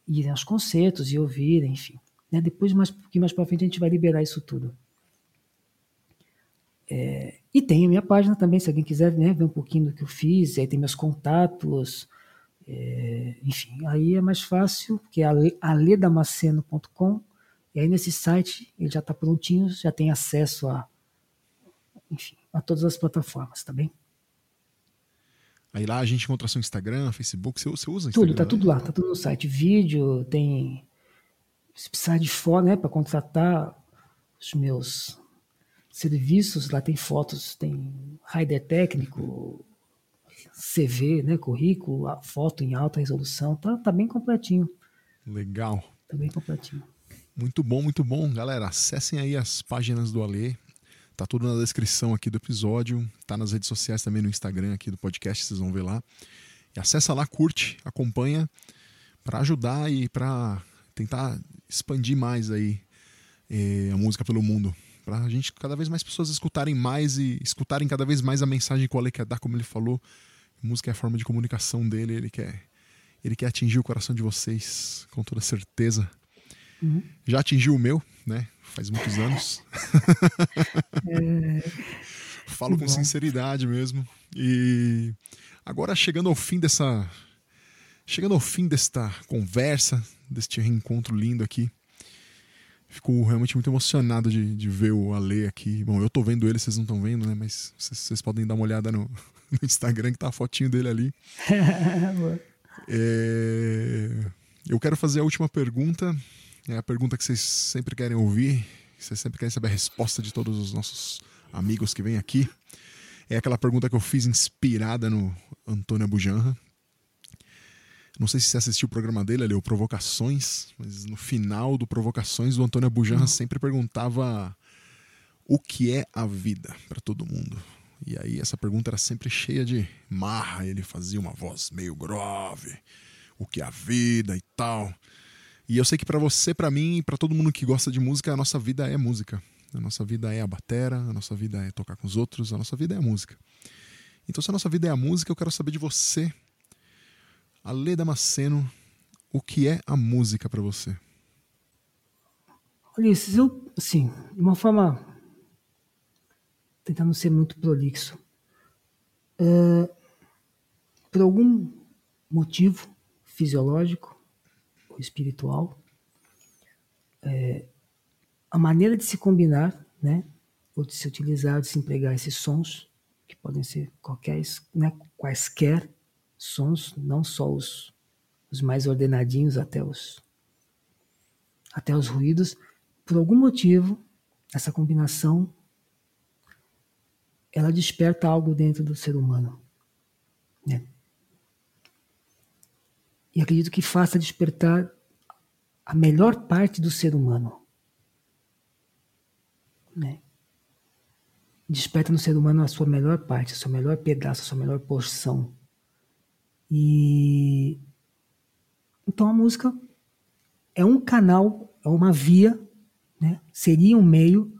irem aos concertos e ouvirem, enfim. Né? Depois, mais, um pouquinho mais para frente, a gente vai liberar isso tudo. É, e tem a minha página também, se alguém quiser né, ver um pouquinho do que eu fiz, aí tem meus contatos, é, enfim, aí é mais fácil, que é aledamaceno.com, e aí nesse site ele já está prontinho, já tem acesso a, enfim, a todas as plataformas, tá bem? Aí lá a gente encontra seu Instagram, Facebook, você, você usa Instagram? Tudo, tá tudo lá, tá tudo no site. Vídeo, tem. Se precisar de foto, né, para contratar os meus serviços, lá tem fotos, tem rider técnico, CV, né, currículo, foto em alta resolução, tá, tá bem completinho. Legal. Tá bem completinho. Muito bom, muito bom. Galera, acessem aí as páginas do Alê. Tá tudo na descrição aqui do episódio, tá nas redes sociais também no Instagram aqui do podcast, vocês vão ver lá. E acessa lá, curte, acompanha para ajudar e para tentar expandir mais aí eh, a música pelo mundo, para a gente cada vez mais pessoas escutarem mais e escutarem cada vez mais a mensagem que o Ale quer dar, como ele falou. Música é a forma de comunicação dele, ele quer ele quer atingir o coração de vocês, com toda certeza. Uhum. Já atingiu o meu, né? Faz muitos anos. é... Falo com sinceridade mesmo. E agora chegando ao fim dessa. Chegando ao fim desta conversa, deste reencontro lindo aqui. Fico realmente muito emocionado de, de ver o Ale aqui. Bom, eu tô vendo ele, vocês não estão vendo, né? Mas vocês, vocês, podem dar uma olhada no, no, Instagram que tá a fotinho dele ali. é... Eu quero fazer a última pergunta é a pergunta que vocês sempre querem ouvir, vocês sempre querem saber a resposta de todos os nossos amigos que vêm aqui. É aquela pergunta que eu fiz inspirada no Antônio Abujanra. Não sei se você assistiu o programa dele, ali, o Provocações, mas no final do Provocações, o Antônio Abujanra uhum. sempre perguntava o que é a vida para todo mundo. E aí essa pergunta era sempre cheia de marra, ele fazia uma voz meio grave, o que é a vida e tal. E eu sei que para você, para mim e para todo mundo que gosta de música, a nossa vida é música. A nossa vida é a batera, a nossa vida é tocar com os outros, a nossa vida é a música. Então, se a nossa vida é a música, eu quero saber de você, Ale Damasceno, o que é a música para você? Ulisses, eu, assim, de uma forma tentando ser muito prolixo, uh, por algum motivo fisiológico, espiritual, é, a maneira de se combinar, né, ou de se utilizar, de se empregar esses sons, que podem ser qualquer, né, quaisquer sons, não só os, os mais ordenadinhos até os, até os ruídos, por algum motivo, essa combinação ela desperta algo dentro do ser humano. Né? E acredito que faça despertar a melhor parte do ser humano. Né? Desperta no ser humano a sua melhor parte, a seu melhor pedaço, a sua melhor porção. E então a música é um canal, é uma via, né? seria um meio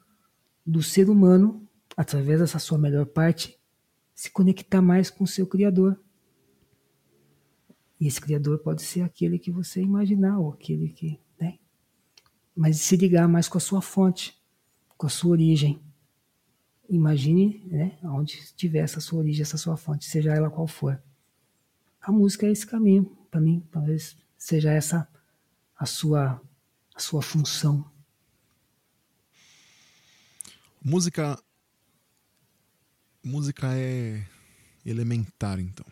do ser humano, através dessa sua melhor parte, se conectar mais com o seu Criador. E esse criador pode ser aquele que você imaginar, ou aquele que. Né? Mas se ligar mais com a sua fonte, com a sua origem. Imagine né, onde estiver essa sua origem, essa sua fonte, seja ela qual for. A música é esse caminho, para mim, talvez seja essa a sua, a sua função. Música. Música é elementar, então.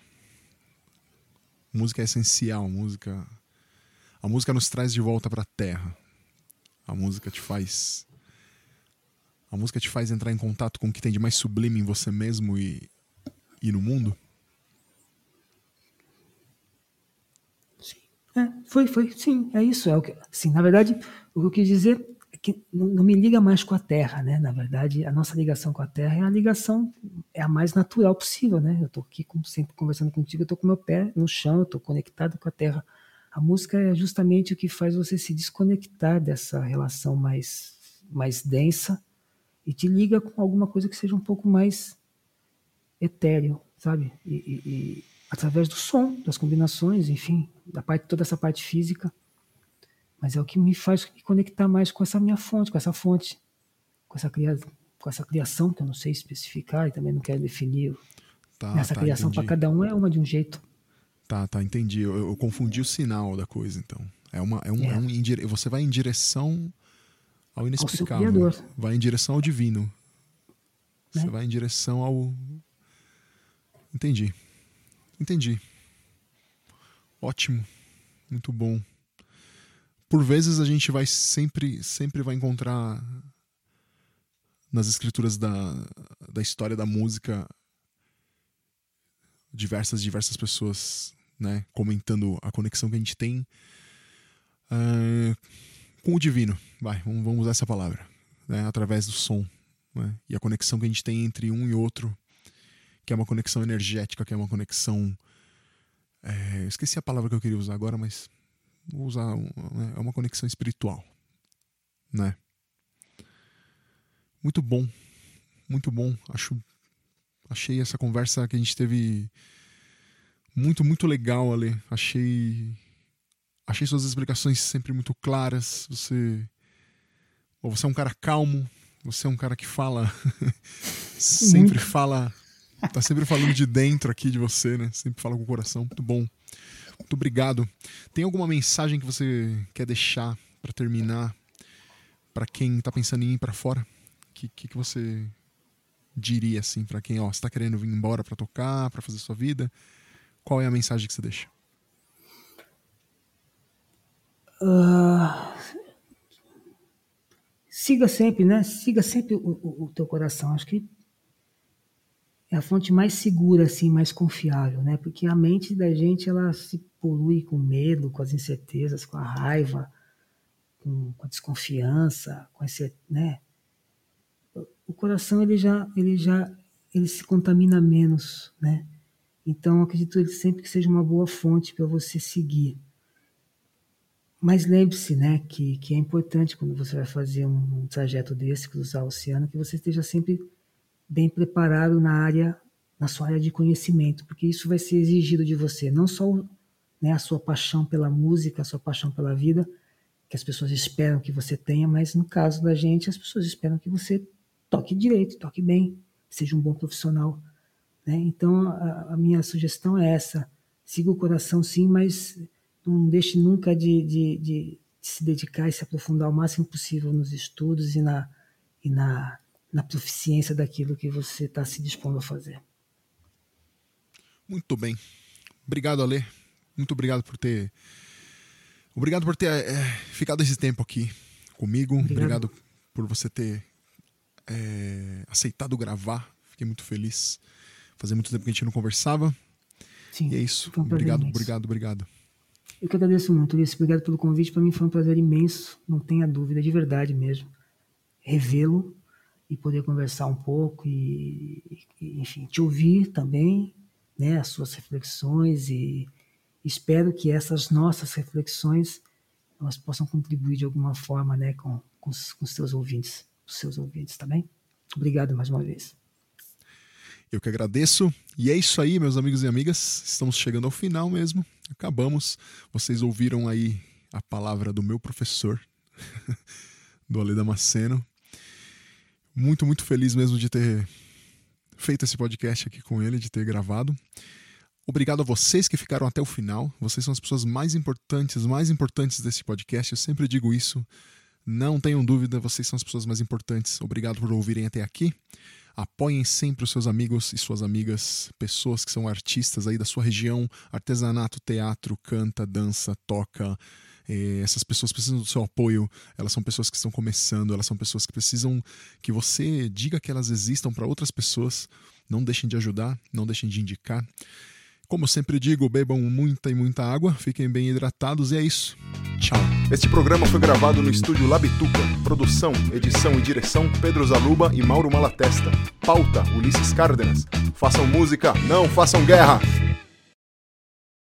Música é essencial, música. A música nos traz de volta para a terra. A música te faz. A música te faz entrar em contato com o que tem de mais sublime em você mesmo e, e no mundo. Sim. É, foi, foi, sim, é isso. É o que, sim, na verdade, o que eu quis dizer que não, me liga mais com a Terra, né? Na verdade, a nossa ligação com a Terra é a ligação é a mais natural possível, né? Eu estou aqui como sempre conversando contigo, eu estou com meu pé no chão, eu estou conectado com a Terra. A música é justamente o que faz você se desconectar dessa relação mais mais densa e te liga com alguma coisa que seja um pouco mais etéreo, sabe? E, e, e através do som, das combinações, enfim, da parte toda essa parte física mas é o que me faz me conectar mais com essa minha fonte, com essa fonte, com essa, cria, com essa criação que eu não sei especificar e também não quero definir. Tá, essa tá, criação para cada um é uma de um jeito. Tá, tá, entendi. Eu, eu, confundi o sinal da coisa, então. É uma, é um, é. É um indire... você vai em direção ao inexplicável. Ao vai em direção ao divino. Você né? vai em direção ao. Entendi. Entendi. Ótimo. Muito bom por vezes a gente vai sempre sempre vai encontrar nas escrituras da, da história da música diversas diversas pessoas né comentando a conexão que a gente tem uh, com o divino. Vai vamos, usar essa palavra né, através do som né, e a conexão que a gente tem entre um e outro que é uma conexão energética que é uma conexão é, esqueci a palavra que eu queria usar agora mas vou usar né, é uma conexão espiritual, né? Muito bom, muito bom. Acho, achei essa conversa que a gente teve muito muito legal ali. Achei, achei suas explicações sempre muito claras. Você, você é um cara calmo. Você é um cara que fala, sempre fala, tá sempre falando de dentro aqui de você, né? Sempre fala com o coração. Muito bom. Muito obrigado. Tem alguma mensagem que você quer deixar para terminar para quem está pensando em ir para fora? O que, que, que, você diria assim para quem ó está querendo vir embora para tocar, para fazer sua vida? Qual é a mensagem que você deixa? Uh, siga sempre, né? Siga sempre o, o, o teu coração. Acho que é a fonte mais segura, assim, mais confiável, né? Porque a mente da gente ela se polui com medo, com as incertezas, com a raiva, com, com a desconfiança, com esse, né? O coração ele já ele já ele se contamina menos, né? Então acredito sempre que seja uma boa fonte para você seguir. Mas lembre-se, né, que, que é importante quando você vai fazer um, um trajeto desse, cruzar o oceano, que você esteja sempre bem preparado na área, na sua área de conhecimento, porque isso vai ser exigido de você, não só né, a sua paixão pela música, a sua paixão pela vida, que as pessoas esperam que você tenha, mas no caso da gente, as pessoas esperam que você toque direito, toque bem, seja um bom profissional. Né? Então, a, a, minha sugestão é essa: siga o coração, sim, mas não deixe nunca de, de, de, de se dedicar e se aprofundar o máximo possível nos estudos e na, e na na proficiência daquilo que você está se dispondo a fazer. Muito bem. Obrigado, Ale. Muito obrigado por ter. Obrigado por ter é, ficado esse tempo aqui comigo. Obrigado, obrigado por você ter é, aceitado gravar. Fiquei muito feliz. Fazia muito tempo que a gente não conversava. Sim, e é isso. Um obrigado, obrigado, obrigado. Eu que agradeço muito, Ulisses. Obrigado pelo convite. Para mim foi um prazer imenso. Não tenha dúvida, de verdade mesmo. Revê-lo e poder conversar um pouco e, e, enfim, te ouvir também, né, as suas reflexões e espero que essas nossas reflexões elas possam contribuir de alguma forma, né, com, com, os, com os seus ouvintes, os seus ouvintes, tá bem? Obrigado mais uma vez. Eu que agradeço. E é isso aí, meus amigos e amigas. Estamos chegando ao final mesmo. Acabamos. Vocês ouviram aí a palavra do meu professor, do Ale Damasceno muito, muito feliz mesmo de ter feito esse podcast aqui com ele, de ter gravado. Obrigado a vocês que ficaram até o final. Vocês são as pessoas mais importantes, mais importantes desse podcast. Eu sempre digo isso. Não tenham dúvida, vocês são as pessoas mais importantes. Obrigado por ouvirem até aqui. Apoiem sempre os seus amigos e suas amigas, pessoas que são artistas aí da sua região, artesanato, teatro, canta, dança, toca. Eh, essas pessoas precisam do seu apoio, elas são pessoas que estão começando, elas são pessoas que precisam que você diga que elas existam para outras pessoas. Não deixem de ajudar, não deixem de indicar. Como sempre digo, bebam muita e muita água, fiquem bem hidratados e é isso. Tchau. Este programa foi gravado no estúdio Labituca. Produção, edição e direção Pedro Zaluba e Mauro Malatesta. Pauta Ulisses Cárdenas. Façam música, não façam guerra.